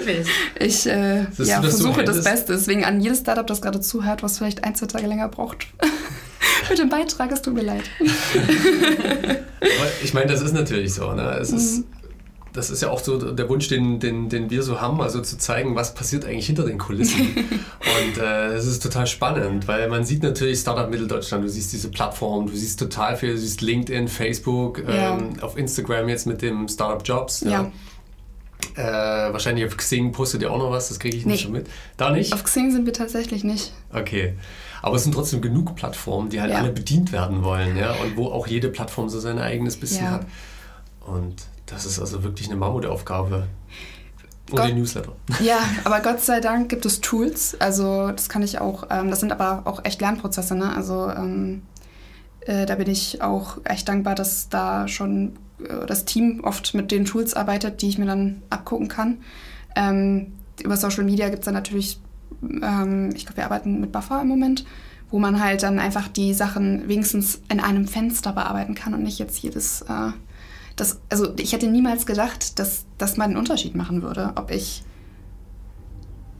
Ja, ich äh, ja, das so versuche das. Beste. Deswegen an jedes Startup, das gerade zuhört, was vielleicht ein, zwei Tage länger braucht. Mit dem Beitrag, es tut mir leid. Aber ich meine, das ist natürlich so. Ne? Es ist, Mhm. Das ist ja auch so der Wunsch, den, den, den wir so haben, also zu zeigen, was passiert eigentlich hinter den Kulissen. Und äh, es ist total spannend, weil man sieht natürlich Startup Mitteldeutschland, du siehst diese Plattform, du siehst total viel, du siehst LinkedIn, Facebook, Ja. ähm, auf Instagram jetzt mit dem Startup Jobs. Ja. Äh, wahrscheinlich auf Xing postet ihr auch noch was, das kriege ich nicht Nee. so mit. Da nicht? Auf Xing sind wir tatsächlich nicht. Okay. Aber es sind trotzdem genug Plattformen, die halt Ja. alle bedient werden wollen, ja, und wo auch jede Plattform so sein eigenes bisschen Ja. hat. Und Das ist also wirklich eine Mammutaufgabe. Und Gott- den Newsletter. Ja, aber Gott sei Dank gibt es Tools. Also das kann ich auch, ähm, das sind aber auch echt Lernprozesse. Ne? Also ähm, äh, da bin ich auch echt dankbar, dass da schon äh, das Team oft mit den Tools arbeitet, die ich mir dann abgucken kann. Ähm, über Social Media gibt es dann natürlich, ähm, ich glaube, wir arbeiten mit Buffer im Moment, wo man halt dann einfach die Sachen wenigstens in einem Fenster bearbeiten kann und nicht jetzt jedes... Äh, das, also ich hätte niemals gedacht, dass das mal einen Unterschied machen würde, ob ich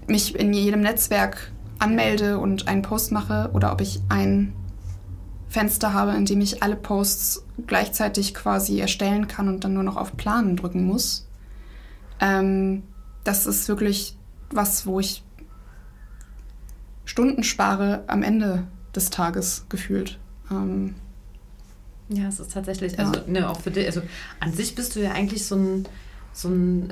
mich in jedem Netzwerk anmelde und einen Post mache oder ob ich ein Fenster habe, in dem ich alle Posts gleichzeitig quasi erstellen kann und dann nur noch auf Planen drücken muss. Ähm, das ist wirklich was, wo ich Stunden spare am Ende des Tages gefühlt. Ähm, Ja, es ist tatsächlich, Ja. also ne, auch für dich, also an sich bist du ja eigentlich so ein, so ein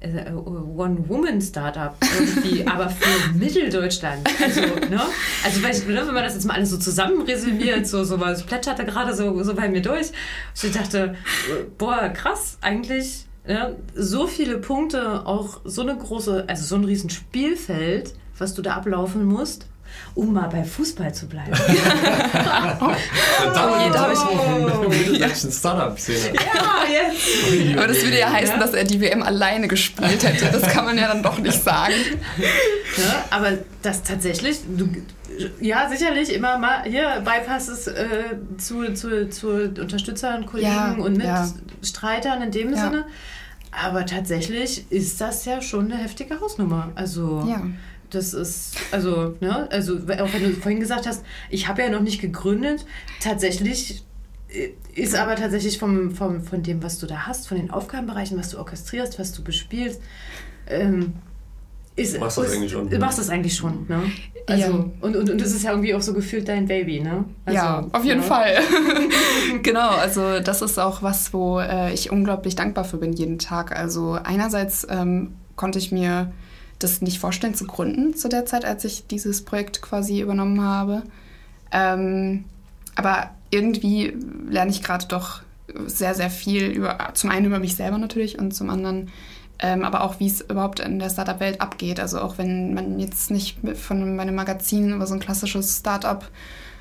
äh, äh, One-Woman-Startup irgendwie, aber für Mitteldeutschland. Also, ne? Also weil ich, ne, wenn man das jetzt mal alles so zusammen resümiert, so, so was plätscherte gerade so, so bei mir durch. Ich dachte, boah, krass, eigentlich ne, so viele Punkte, auch so eine große, also so ein riesen Spielfeld, was du da ablaufen musst. Um mal bei Fußball zu bleiben. Verdammt, ist- ist mitteldeutschen Startup-Szene. Ja, jetzt. aber das würde ja heißen, Ja. dass er die WM alleine gespielt hätte. Das kann man ja dann doch nicht sagen. Ne? Aber das tatsächlich, du, ja, sicherlich immer mal hier Bypasses äh, zu, zu, zu Unterstützern, Kollegen Ja, und ja. Mitstreitern in dem Ja. Sinne. Aber tatsächlich ist das ja schon eine heftige Hausnummer. Also Ja. Das ist, also, ne, also auch wenn du vorhin gesagt hast, ich habe ja noch nicht gegründet, tatsächlich äh, ist aber tatsächlich vom, vom, von dem, was du da hast, von den Aufgabenbereichen, was du orchestrierst, was du bespielst, ähm, ist, Du machst das eigentlich schon, Du ne? machst das eigentlich schon, ne? Also, Ja. und, und, und das ist ja irgendwie auch so gefühlt dein Baby, ne? Also, ja, auf jeden ne? Fall. genau, also das ist auch was, wo äh, ich unglaublich dankbar für bin jeden Tag. Also einerseits ähm, konnte ich mir das nicht vorstellen zu gründen zu der Zeit, als ich dieses Projekt quasi übernommen habe. Ähm, aber irgendwie lerne ich gerade doch sehr, sehr viel über, zum einen über mich selber natürlich und zum anderen ähm, aber auch, wie es überhaupt in der Startup-Welt abgeht. Also auch wenn man jetzt nicht von meinem Magazin über so ein klassisches Startup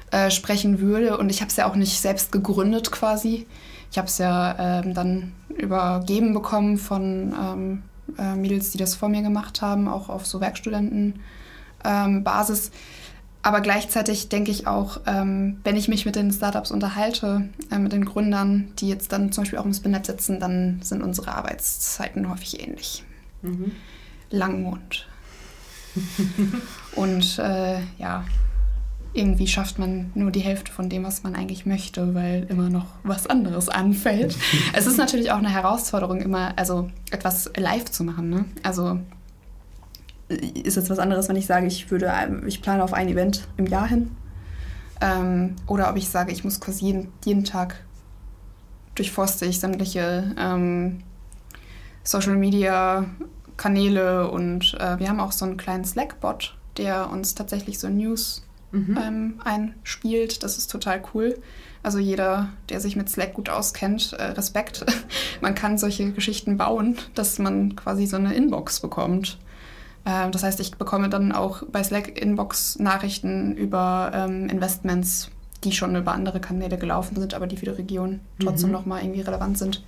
äh, sprechen würde. Und ich habe es ja auch nicht selbst gegründet quasi. Ich habe es ja ähm, dann übergeben bekommen von ähm, äh, Mädels, die das vor mir gemacht haben, auch auf so Werkstudentenbasis. Aber gleichzeitig denke ich auch, ähm, wenn ich mich mit den Startups unterhalte, äh, mit den Gründern, die jetzt dann zum Beispiel auch im Spin-Lab sitzen, dann sind unsere Arbeitszeiten häufig ähnlich. Mhm. Langmond. Und äh, ja, irgendwie schafft man nur die Hälfte von dem, was man eigentlich möchte, weil immer noch was anderes anfällt. es ist natürlich auch eine Herausforderung, immer also etwas live zu machen. Ne? Also ist jetzt was anderes, wenn ich sage, ich würde, ähm, ich plane auf ein Event im Jahr hin. Ähm, oder ob ich sage, ich muss quasi jeden, jeden Tag durchforste ich sämtliche ähm, Social Media Kanäle und äh, wir haben auch so einen kleinen Slack-Bot, der uns tatsächlich so News Mhm. ähm, einspielt. Das ist total cool. Also jeder, der sich mit Slack gut auskennt, äh, Respekt. man kann solche Geschichten bauen, dass man quasi so eine Inbox bekommt. Ähm, das heißt, ich bekomme dann auch bei Slack Inbox-Nachrichten über ähm, Investments, die schon über andere Kanäle gelaufen sind, aber die für die Region trotzdem Mhm. nochmal irgendwie relevant sind,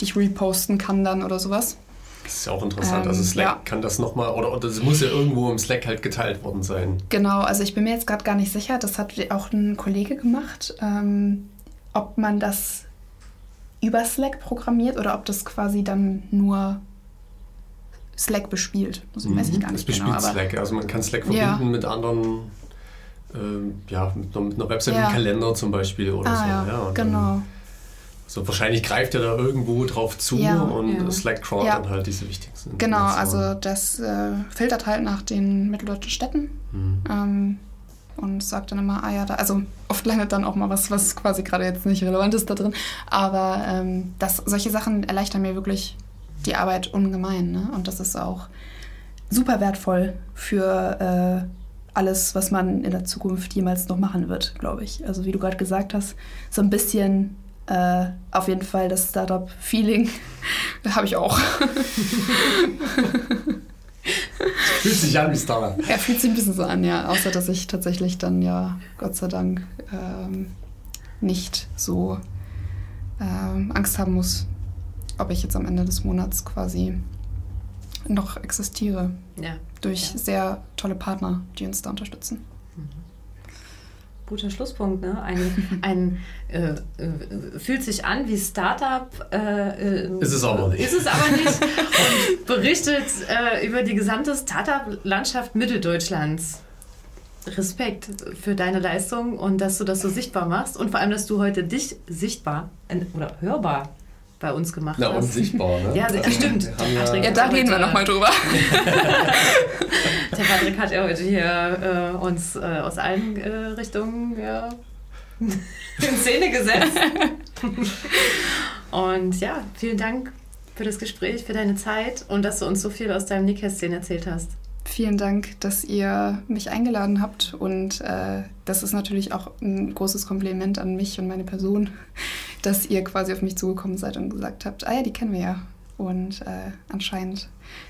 die ich reposten kann dann oder sowas. Das ist ja auch interessant. Ähm, also Slack ja. kann das nochmal, oder, oder das muss ja irgendwo im Slack halt geteilt worden sein. Genau, also ich bin mir jetzt gerade gar nicht sicher, das hat auch ein Kollege gemacht, ähm, ob man das über Slack programmiert oder ob das quasi dann nur Slack bespielt. Das weiß ich gar Mhm. Das nicht genau. bespielt Aber Slack. Also man kann Slack Ja. verbinden mit anderen, ähm, ja, mit einer, Website, Ja. mit einem Kalender zum Beispiel oder ah so. ja, und dann- genau. So, wahrscheinlich greift er da irgendwo drauf zu Ja. und Ja. Slack crawlt Ja. dann halt diese wichtigsten. Genau, also das äh, filtert halt nach den mitteldeutschen Städten Mhm. ähm, und sagt dann immer, ah ja, da, also oft landet dann auch mal was, was quasi gerade jetzt nicht relevant ist da drin. Aber ähm, das, solche Sachen erleichtern mir wirklich die Arbeit ungemein. Ne? Und das ist auch super wertvoll für äh, alles, was man in der Zukunft jemals noch machen wird, glaube ich. Also wie du gerade gesagt hast, so ein bisschen Äh, auf jeden Fall das Startup-Feeling habe ich auch. Fühlt sich an wie Startup. Ja, fühlt sich ein bisschen so an, ja. Außer, dass ich tatsächlich dann ja, Gott sei Dank, ähm, nicht so ähm, Angst haben muss, ob ich jetzt am Ende des Monats quasi noch existiere. Ja. Durch Ja. sehr tolle Partner, die uns da unterstützen. Guter Schlusspunkt, ne? Ein, ein äh, äh, fühlt sich an wie Startup. Äh, äh, Ist es aber nicht. Ist es aber nicht. Und berichtet äh, über die gesamte Startup-Landschaft Mitteldeutschlands. Respekt für deine Leistung und dass du das so sichtbar machst und vor allem, dass du heute dich sichtbar oder hörbar bei uns gemacht Na, hast. unsichtbar, ne? Ja, Also, stimmt. Patrick. Ja, da heute- reden wir nochmal drüber. Der Patrick hat ja heute hier äh, uns äh, aus allen äh, Richtungen ja, in Szene gesetzt. und ja, vielen Dank für das Gespräch, für deine Zeit und dass du uns so viel aus deinem Nähkästchen erzählt hast. Vielen Dank, dass ihr mich eingeladen habt und äh, das ist natürlich auch ein großes Kompliment an mich und meine Person, dass ihr quasi auf mich zugekommen seid und gesagt habt, ah ja, die kennen wir ja. Und äh, anscheinend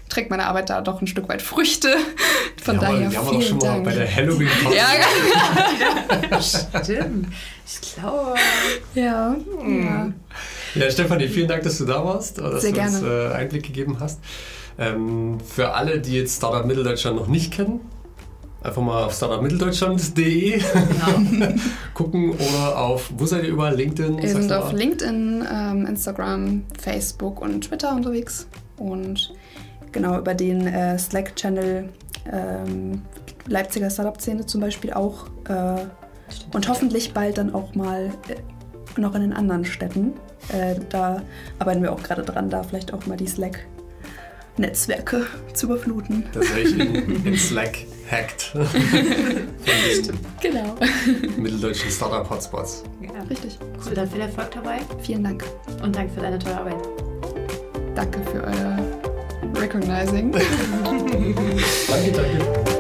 trägt meine Arbeit da doch ein Stück weit Früchte. Von ja, daher die haben wir vielen doch schon Dank. mal bei der halloween party ja, Stimmt. Ich glaube. ja, ja. Ja, Stefanie, vielen Dank, dass du da warst, dass Sehr du uns gerne. äh, Einblick gegeben hast. Ähm, für alle, die jetzt Startup Mitteldeutschland noch nicht kennen, einfach mal auf startupmitteldeutschland.de Genau. gucken oder auf, wo seid ihr überall? LinkedIn? Wir sind auf? LinkedIn, ähm, Instagram, Facebook und Twitter unterwegs. Und genau über den äh, Slack-Channel ähm, Leipziger Startup-Szene zum Beispiel auch. Äh, und hoffentlich bald dann auch mal äh, noch in den anderen Städten. Äh, da arbeiten wir auch gerade dran, da vielleicht auch mal die Slack-Netzwerke zu überfluten. Das wäre ich in, in Slack hackt. Genau. mitteldeutschen Startup-Hotspots. Ja. Richtig. Cool, dann viel Erfolg dabei Vielen Dank. und danke für deine tolle Arbeit. Danke für euer Recognizing. Danke, danke.